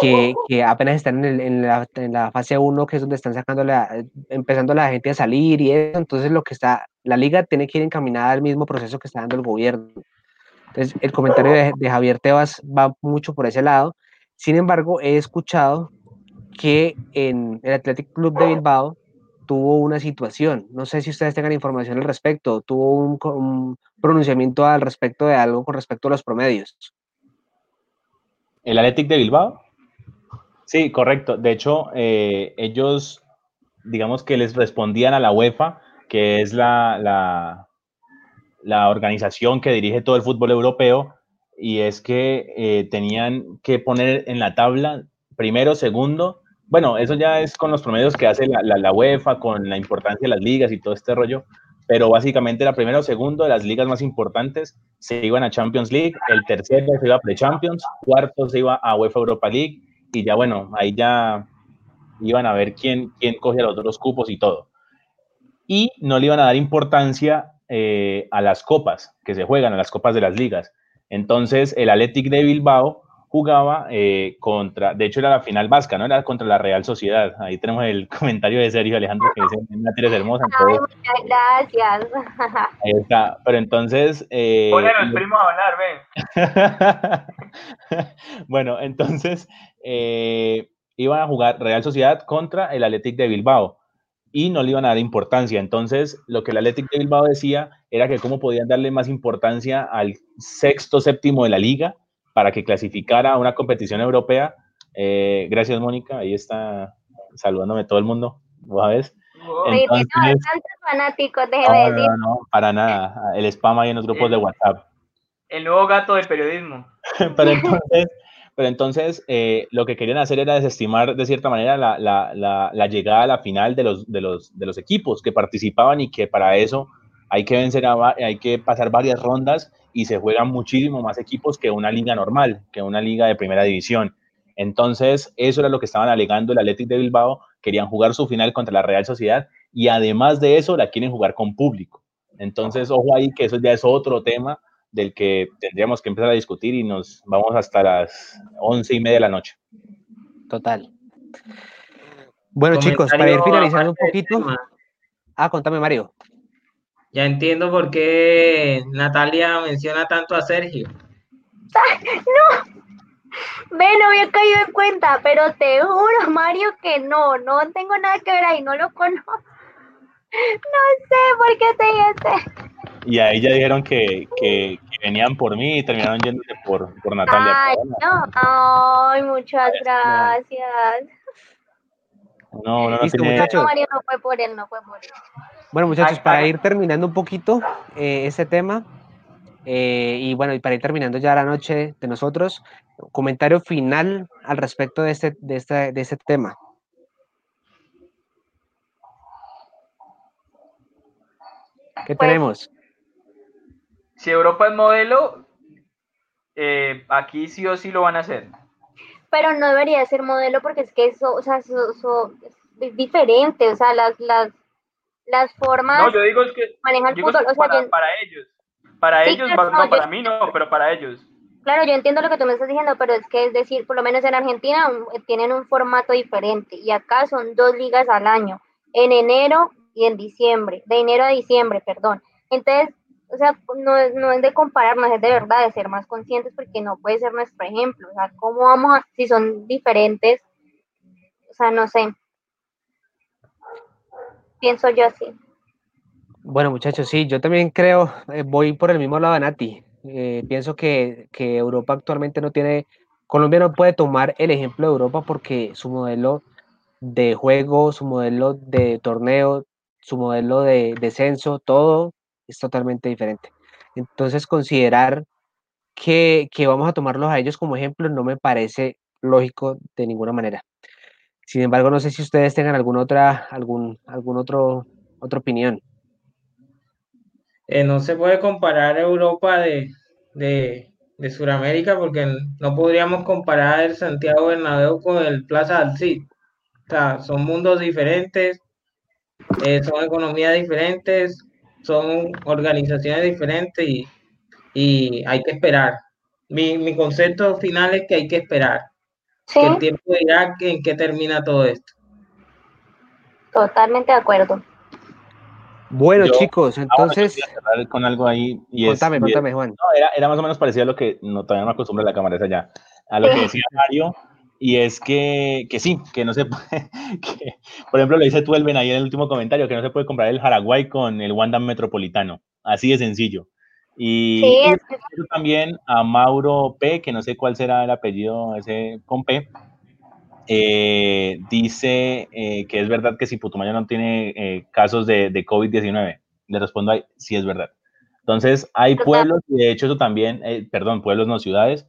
que, que apenas están en, en, la, en, la, fase 1, que es donde están sacando la, empezando la gente a salir y eso. Entonces, lo que está, la liga tiene que ir encaminada al mismo proceso que está dando el gobierno. Entonces, el comentario de, de Javier Tebas va mucho por ese lado sin embargo, he escuchado que en el Athletic Club de Bilbao tuvo una situación. No sé si ustedes tengan información al respecto. Tuvo un, pronunciamiento al respecto de algo con respecto a los promedios. ¿El Athletic de Bilbao? Sí, correcto. De hecho, eh, ellos, digamos que les respondían a la UEFA, que es la, la, la organización que dirige todo el fútbol europeo, y es que eh, tenían que poner en la tabla primero, segundo. Bueno, eso ya es con los promedios que hace la, la, UEFA, con la importancia de las ligas y todo este rollo, pero básicamente era primero, segundo de las ligas más importantes se iban a Champions League, el tercero se iba a Pre-Champions, cuarto se iba a UEFA Europa League y ya bueno, ahí ya iban a ver quién, quién cogía los otros cupos y todo. Y no le iban a dar importancia eh, a las copas que se juegan, a las copas de las ligas. Entonces, el Athletic de Bilbao jugaba eh, contra, de hecho era la final vasca, ¿no? Era contra la Real Sociedad. Ahí tenemos el [LAUGHS] comentario de Sergio Alejandro que dice, una tira hermosa. Ay, muchas gracias. [LAUGHS] Ahí está, pero entonces... Eh, el primo a hablar, ven. [LAUGHS] bueno, entonces eh, iban a jugar Real Sociedad contra el Athletic de Bilbao y no le iban a dar importancia. Entonces, lo que el Athletic de Bilbao decía era que cómo podían darle más importancia al sexto, séptimo de la liga para que clasificara a una competición europea. Eh, gracias, Mónica. Ahí está saludándome todo el mundo. ¿Vos Entonces, tantos fanáticos, déjeme decir. No, no, para nada. El spam ahí en los grupos de WhatsApp. El nuevo gato del periodismo. [LAUGHS] pero entonces, pero entonces eh, lo que querían hacer era desestimar de cierta manera la, la, la, la, llegada a la final de los, de, los, de los equipos que participaban y que para eso hay que vencer, a, hay que pasar varias rondas y se juegan muchísimo más equipos que una liga normal, que una liga de primera división. Entonces, eso era lo que estaban alegando el Athletic de Bilbao, querían jugar su final contra la Real Sociedad y además de eso la quieren jugar con público. Entonces, ojo ahí que eso ya es otro tema del que tendríamos que empezar a discutir y nos vamos hasta las once y media de la noche. Total. Bueno, chicos, para ir finalizando un poquito. Ah, contame, Mario. Ya entiendo por qué Natalia menciona tanto a Sergio. [LAUGHS] no, ve, no había caído en cuenta, pero te juro, Mario, que no, no tengo nada que ver ahí, no lo conozco. [LAUGHS] No sé por qué te este. Y ahí ya dijeron que, que, que, venían por mí y terminaron yéndose por, por Natalia. Ay, no, ay, muchas gracias. No, no, no, Listo, tiene- muchachos. No, Mario, no fue por él, no fue por él. Bueno, muchachos, Ay, para ay. ir terminando un poquito eh, este tema, eh, y bueno, y para ir terminando ya la noche de nosotros, comentario final al respecto de este, de este, de este tema. ¿Qué Pues, tenemos? Si Europa es modelo, eh, aquí sí o sí lo van a hacer. Pero no debería ser modelo porque es que eso, o sea, eso, eso es diferente, o sea, las, las, las formas No, yo digo es que, manejan el fútbol, que o sea, para, yo- para ellos. Para Sí, ellos, claro, no, yo- para mí no, pero para ellos. Claro, yo entiendo lo que tú me estás diciendo, pero es que es decir, por lo menos en Argentina un- tienen un formato diferente y acá son dos ligas al año, en enero y en diciembre, de enero a diciembre, perdón. Entonces, o sea, no, es- no es de compararnos, es de verdad de ser más conscientes porque no puede ser nuestro ejemplo. O sea, ¿cómo vamos a, si son diferentes? O sea, no sé. Pienso yo así. Bueno, muchachos, sí, yo también creo, eh, voy por el mismo lado de Nati. Eh, pienso que, que Europa actualmente no tiene, Colombia no puede tomar el ejemplo de Europa porque su modelo de juego, su modelo de torneo, su modelo de descenso, todo es totalmente diferente. Entonces, considerar que, que vamos a tomarlos a ellos como ejemplo no me parece lógico de ninguna manera. Sin embargo, no sé si ustedes tengan alguna otra, algún, algún otro, otra opinión. Eh, no se puede comparar Europa de, de, de Sudamérica porque no podríamos comparar el Santiago Bernabéu con el Plaza del Cid. O sea, son mundos diferentes, eh, son economías diferentes, son organizaciones diferentes y, y hay que esperar. Mi, mi concepto final es que hay que esperar, Sí, que el tiempo dirá que- en qué termina todo esto. totalmente de acuerdo. Bueno, Yo- chicos, Ah, entonces, con algo ahí. Y es- contame, y es- contame, Juan. No, era, era más o menos parecido a lo que, no, todavía no me acostumbro a la cámara esa ya, a lo que decía Mario, y es que, que sí, que no se puede, [LAUGHS] que, por ejemplo, le dice Tuelven ahí en el último comentario, que no se puede comprar el Paraguay con el Wanda Metropolitano, así de sencillo. Y, Sí, es también a Mauro P, que no sé cuál será el apellido ese con P, eh, dice eh, que es verdad que si Putumayo no tiene eh, casos de, de COVID-19. Le respondo ahí, sí es verdad. Entonces, hay pueblos, y de hecho eso también, perdón, pueblos no ciudades,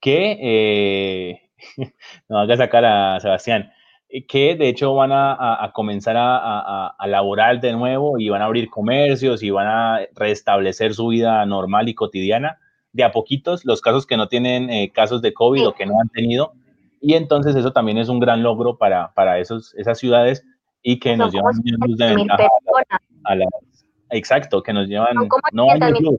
que, [LAUGHS] no haga sacar a Sebastián, eh, que de hecho van a, a- a comenzar a, a- laborar de nuevo y van a abrir comercios y van a restablecer su vida normal y cotidiana. De a poquitos, los casos que no tienen eh, casos de COVID Sí. o que no han tenido, y entonces eso también es un gran logro para, para esos, esas ciudades y que Son nos llevan de 100.000 ventaja a las... Exacto, que nos llevan no 500.000 años luz,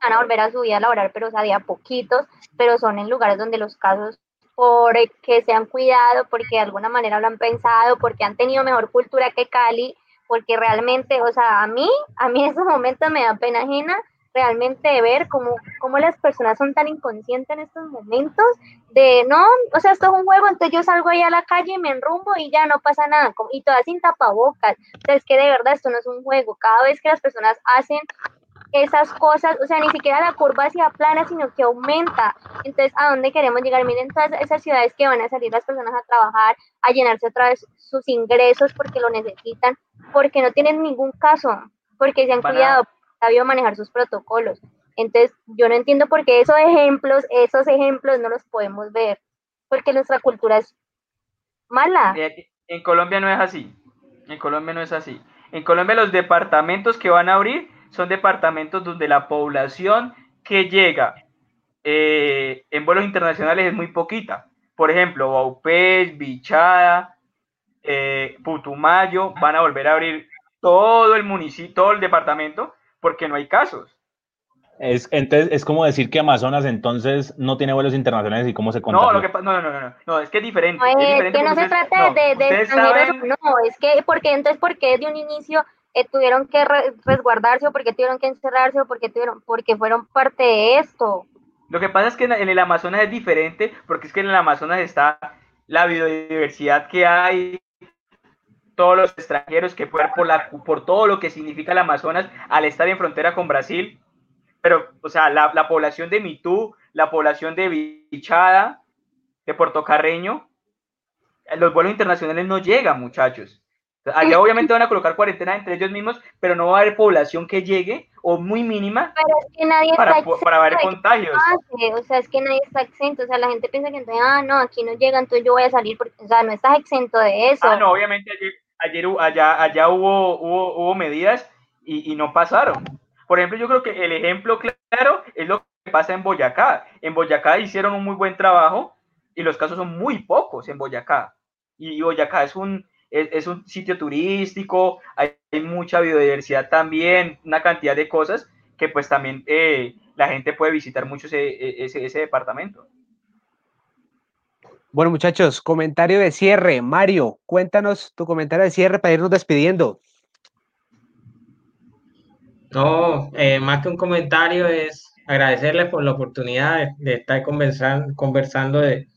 van a volver a su vida laboral, pero o sea, de a poquitos, pero son en lugares donde los casos por que se han cuidado, porque de alguna manera lo han pensado, porque han tenido mejor cultura que Cali, porque realmente, o sea, a mí, a mí [LAUGHS] en esos momentos me da pena ajena realmente ver cómo, cómo las personas son tan inconscientes en estos momentos de, no, o sea, esto es un juego, entonces yo salgo ahí a la calle, me enrumbo y ya no pasa nada, y todas sin tapabocas, o sea, es que de verdad esto no es un juego, cada vez que las personas hacen esas cosas, o sea, ni siquiera la curva hacia plana, sino que aumenta. Entonces, ¿a dónde queremos llegar? Miren todas esas ciudades que van a salir las personas a trabajar, a llenarse otra vez sus ingresos porque lo necesitan, porque no tienen ningún caso, porque se han cuidado, sabido manejar sus protocolos. Entonces, yo no entiendo por qué esos ejemplos, esos ejemplos no los podemos ver, porque nuestra cultura es mala. En Colombia no es así. En Colombia no es así. En Colombia los departamentos que van a abrir son departamentos donde la población que llega eh, en vuelos internacionales es muy poquita. Por ejemplo, Baupés, Bichada, eh, Putumayo van a volver a abrir todo el municipio, todo el departamento, porque no hay casos. Es, entonces, es como decir que Amazonas entonces no tiene vuelos internacionales y cómo se contagia. No, lo que, no, no, no, no, no, es que es diferente. No, es, que no se trata de, de extranjeros, no, es que, porque entonces, porque de un inicio eh, tuvieron que resguardarse o porque tuvieron que encerrarse o porque tuvieron, porque fueron parte de esto. Lo que pasa es que en el Amazonas es diferente, porque es que en el Amazonas está la biodiversidad que hay, todos los extranjeros que fueron por, la, por todo lo que significa el Amazonas al estar en frontera con Brasil, pero, o sea, la, la población de Mitú, la población de Bichada, de Puerto Carreño, los vuelos internacionales no llegan, muchachos. Allá obviamente van a colocar cuarentena entre ellos mismos, pero no va a haber población que llegue o muy mínima para, para ver contagios. O sea, es que nadie está exento. O sea, la gente piensa que entonces, ah, no, aquí no llega, entonces yo voy a salir. Porque, o sea, no estás exento de eso. Ah, no, obviamente ayer, ayer allá, allá hubo, hubo, hubo medidas y, y no pasaron. Por ejemplo, yo creo que el ejemplo claro es lo que pasa en Boyacá. En Boyacá hicieron un muy buen trabajo y los casos son muy pocos en Boyacá. Y Boyacá es un, es, un sitio turístico, hay, mucha biodiversidad también, una cantidad de cosas que pues también eh, la gente puede visitar mucho ese, ese, departamento. Bueno, muchachos, comentario de cierre. Mario, cuéntanos tu comentario de cierre para irnos despidiendo. No, eh, más que un comentario es agradecerles por la oportunidad de, estar conversando, conversando de,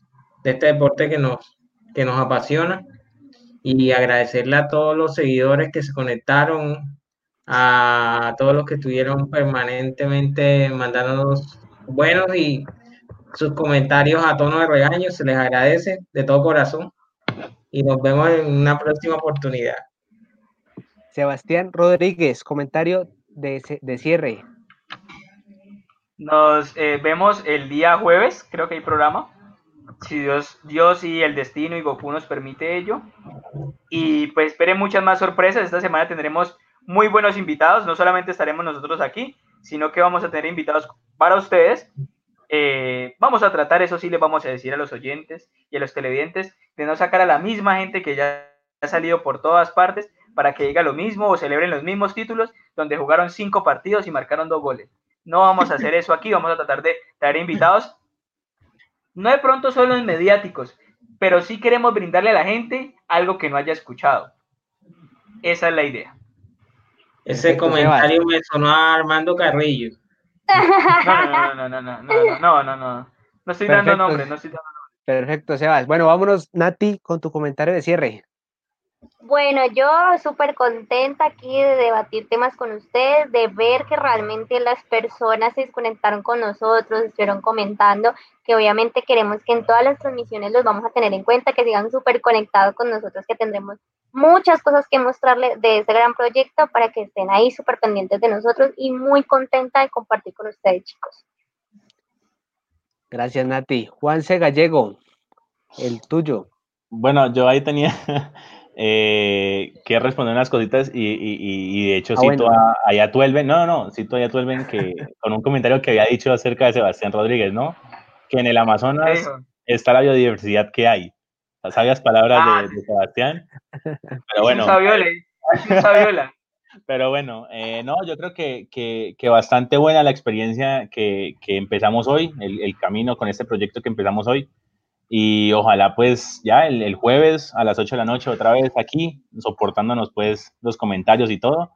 de, este deporte que nos, que nos apasiona y agradecerle a todos los seguidores que se conectaron, a todos los que estuvieron permanentemente mandándonos buenos y sus comentarios a tono de regaño, se les agradece de todo corazón y nos vemos en una próxima oportunidad. Sebastián Rodríguez, comentario de, de cierre. Nos eh, vemos el día jueves, creo que hay programa si Dios, Dios y el destino y Goku nos permite ello. Y pues esperen muchas más sorpresas. Esta semana tendremos muy buenos invitados. No solamente estaremos nosotros aquí, sino que vamos a tener invitados para ustedes. Eh, vamos a tratar, eso sí, les vamos a decir a los oyentes y a los televidentes, de no sacar a la misma gente que ya ha salido por todas partes para que diga lo mismo o celebren los mismos títulos donde jugaron cinco partidos y marcaron dos goles. No vamos a hacer eso aquí, vamos a tratar de traer invitados no de pronto solo los mediáticos, pero sí queremos brindarle a la gente algo que no haya escuchado. Esa es la idea. Ese comentario me sonó a Armando Carrillo. No, no, no, no, no, no, no, no, no, no, estoy dando nombre, no estoy dando nombre. Perfecto, Sebas. Bueno, vámonos, Nati, con tu comentario de cierre. Bueno, yo súper contenta aquí de debatir temas con ustedes, de ver que realmente las personas se desconectaron con nosotros, estuvieron comentando, que obviamente queremos que en todas las transmisiones los vamos a tener en cuenta, que sigan súper conectados con nosotros, que tendremos muchas cosas que mostrarles de este gran proyecto para que estén ahí súper pendientes de nosotros y muy contenta de compartir con ustedes, chicos. Gracias, Nati. Juanse Gallego, el tuyo. Bueno, yo ahí tenía [LAUGHS] eh, que responder unas cositas y, de hecho ah, cito a, a Yatuelven, no, no, cito a Yatuelven que [LAUGHS] con un comentario que había dicho acerca de Sebastián Rodríguez, ¿no? Que en el Amazonas está la biodiversidad que hay. Las sabias palabras de, ah. Sebastián. Pero bueno. [LAUGHS] Pero bueno, eh, no, yo creo que, que, bastante buena la experiencia que, que empezamos hoy, el, el, camino con este proyecto que empezamos hoy. Y ojalá pues ya el, jueves a las 8 de la noche otra vez aquí, soportándonos pues los comentarios y todo.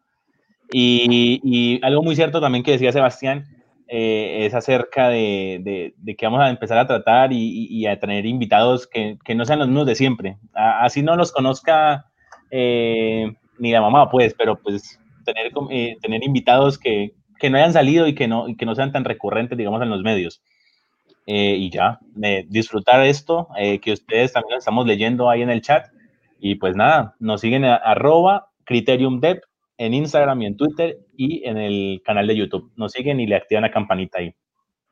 Y, algo muy cierto también que decía Sebastián eh, es acerca de, que vamos a empezar a tratar y, a tener invitados que, no sean los mismos de siempre. así no los conozca eh, ni la mamá pues, pero pues tener, eh, tener invitados que, que no hayan salido y que no, y que no sean tan recurrentes, digamos, en los medios. Eh, y ya, disfrutar esto, eh, que ustedes también estamos leyendo ahí en el chat. Y pues nada, nos siguen a arroba criteriumdev en Instagram y en Twitter y en el canal de YouTube. Nos siguen y le activan la campanita ahí.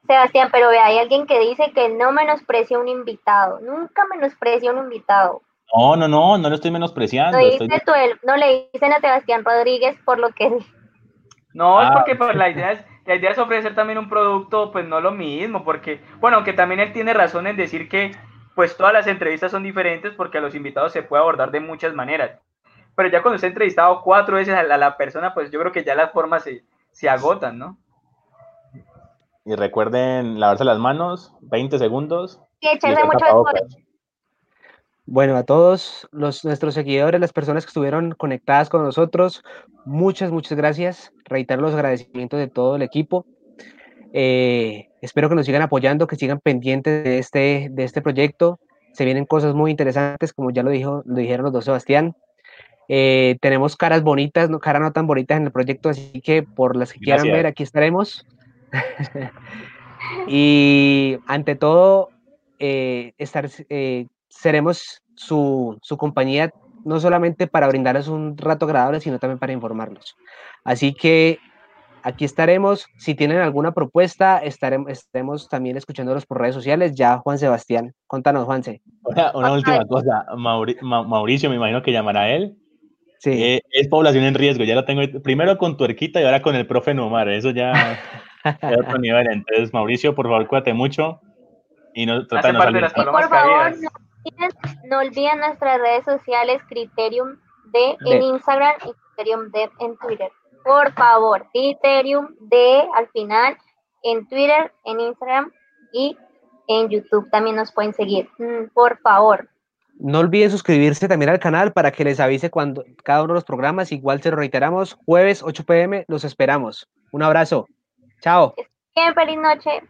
Sebastián, pero ve, hay alguien que dice que no menosprecia un invitado. Nunca menosprecia un invitado. No, no, no, no lo estoy menospreciando. No, no le dicen a Sebastián Rodríguez por lo que No, es ah. porque pues, la idea es la idea es ofrecer también un producto, pues no lo mismo, porque, bueno, aunque también él tiene razón en decir que, pues todas las entrevistas son diferentes porque a los invitados se puede abordar de muchas maneras. Pero ya cuando usted ha entrevistado cuatro veces a la, persona, pues yo creo que ya las formas se, se agotan, ¿no? Y recuerden lavarse las manos, 20 segundos. Y echarse mucho alcohol. Bueno, a todos los, nuestros seguidores, las personas que estuvieron conectadas con nosotros, muchas, muchas gracias. Reiterar los agradecimientos de todo el equipo. Eh, espero que nos sigan apoyando, que sigan pendientes de este, de este proyecto. Se vienen cosas muy interesantes, como ya lo, dijo, lo dijeron los dos Sebastián. Eh, tenemos caras bonitas, no, caras no tan bonitas en el proyecto, así que por las que quieran ver, aquí estaremos. [LAUGHS] y ante todo, eh, estar seremos su, compañía no solamente para brindarles un rato agradable, sino también para informarlos. Así que aquí estaremos. Si tienen alguna propuesta, estaremos, estaremos también escuchándolos por redes sociales. Ya, Juan Sebastián, contanos, Juanse. Una, una última cosa. Mauricio, me imagino que llamará él. Sí. Eh, es población en riesgo. Ya lo tengo primero con Tuerquita y ahora con el profe Nomar. Eso ya [LAUGHS] es otro nivel. Entonces, Mauricio, por favor, cuídate mucho. Y no, trata de no por favor, no olviden nuestras redes sociales, Criterium D en Instagram y Criterium D en Twitter. Por favor, Criterium D al final en Twitter, en Instagram y en YouTube también nos pueden seguir. Mm, por favor. No olviden suscribirse también al canal para que les avise cuando cada uno de los programas, igual se lo reiteramos, jueves 8 pm, los esperamos. Un abrazo. Chao. Bien, feliz noche.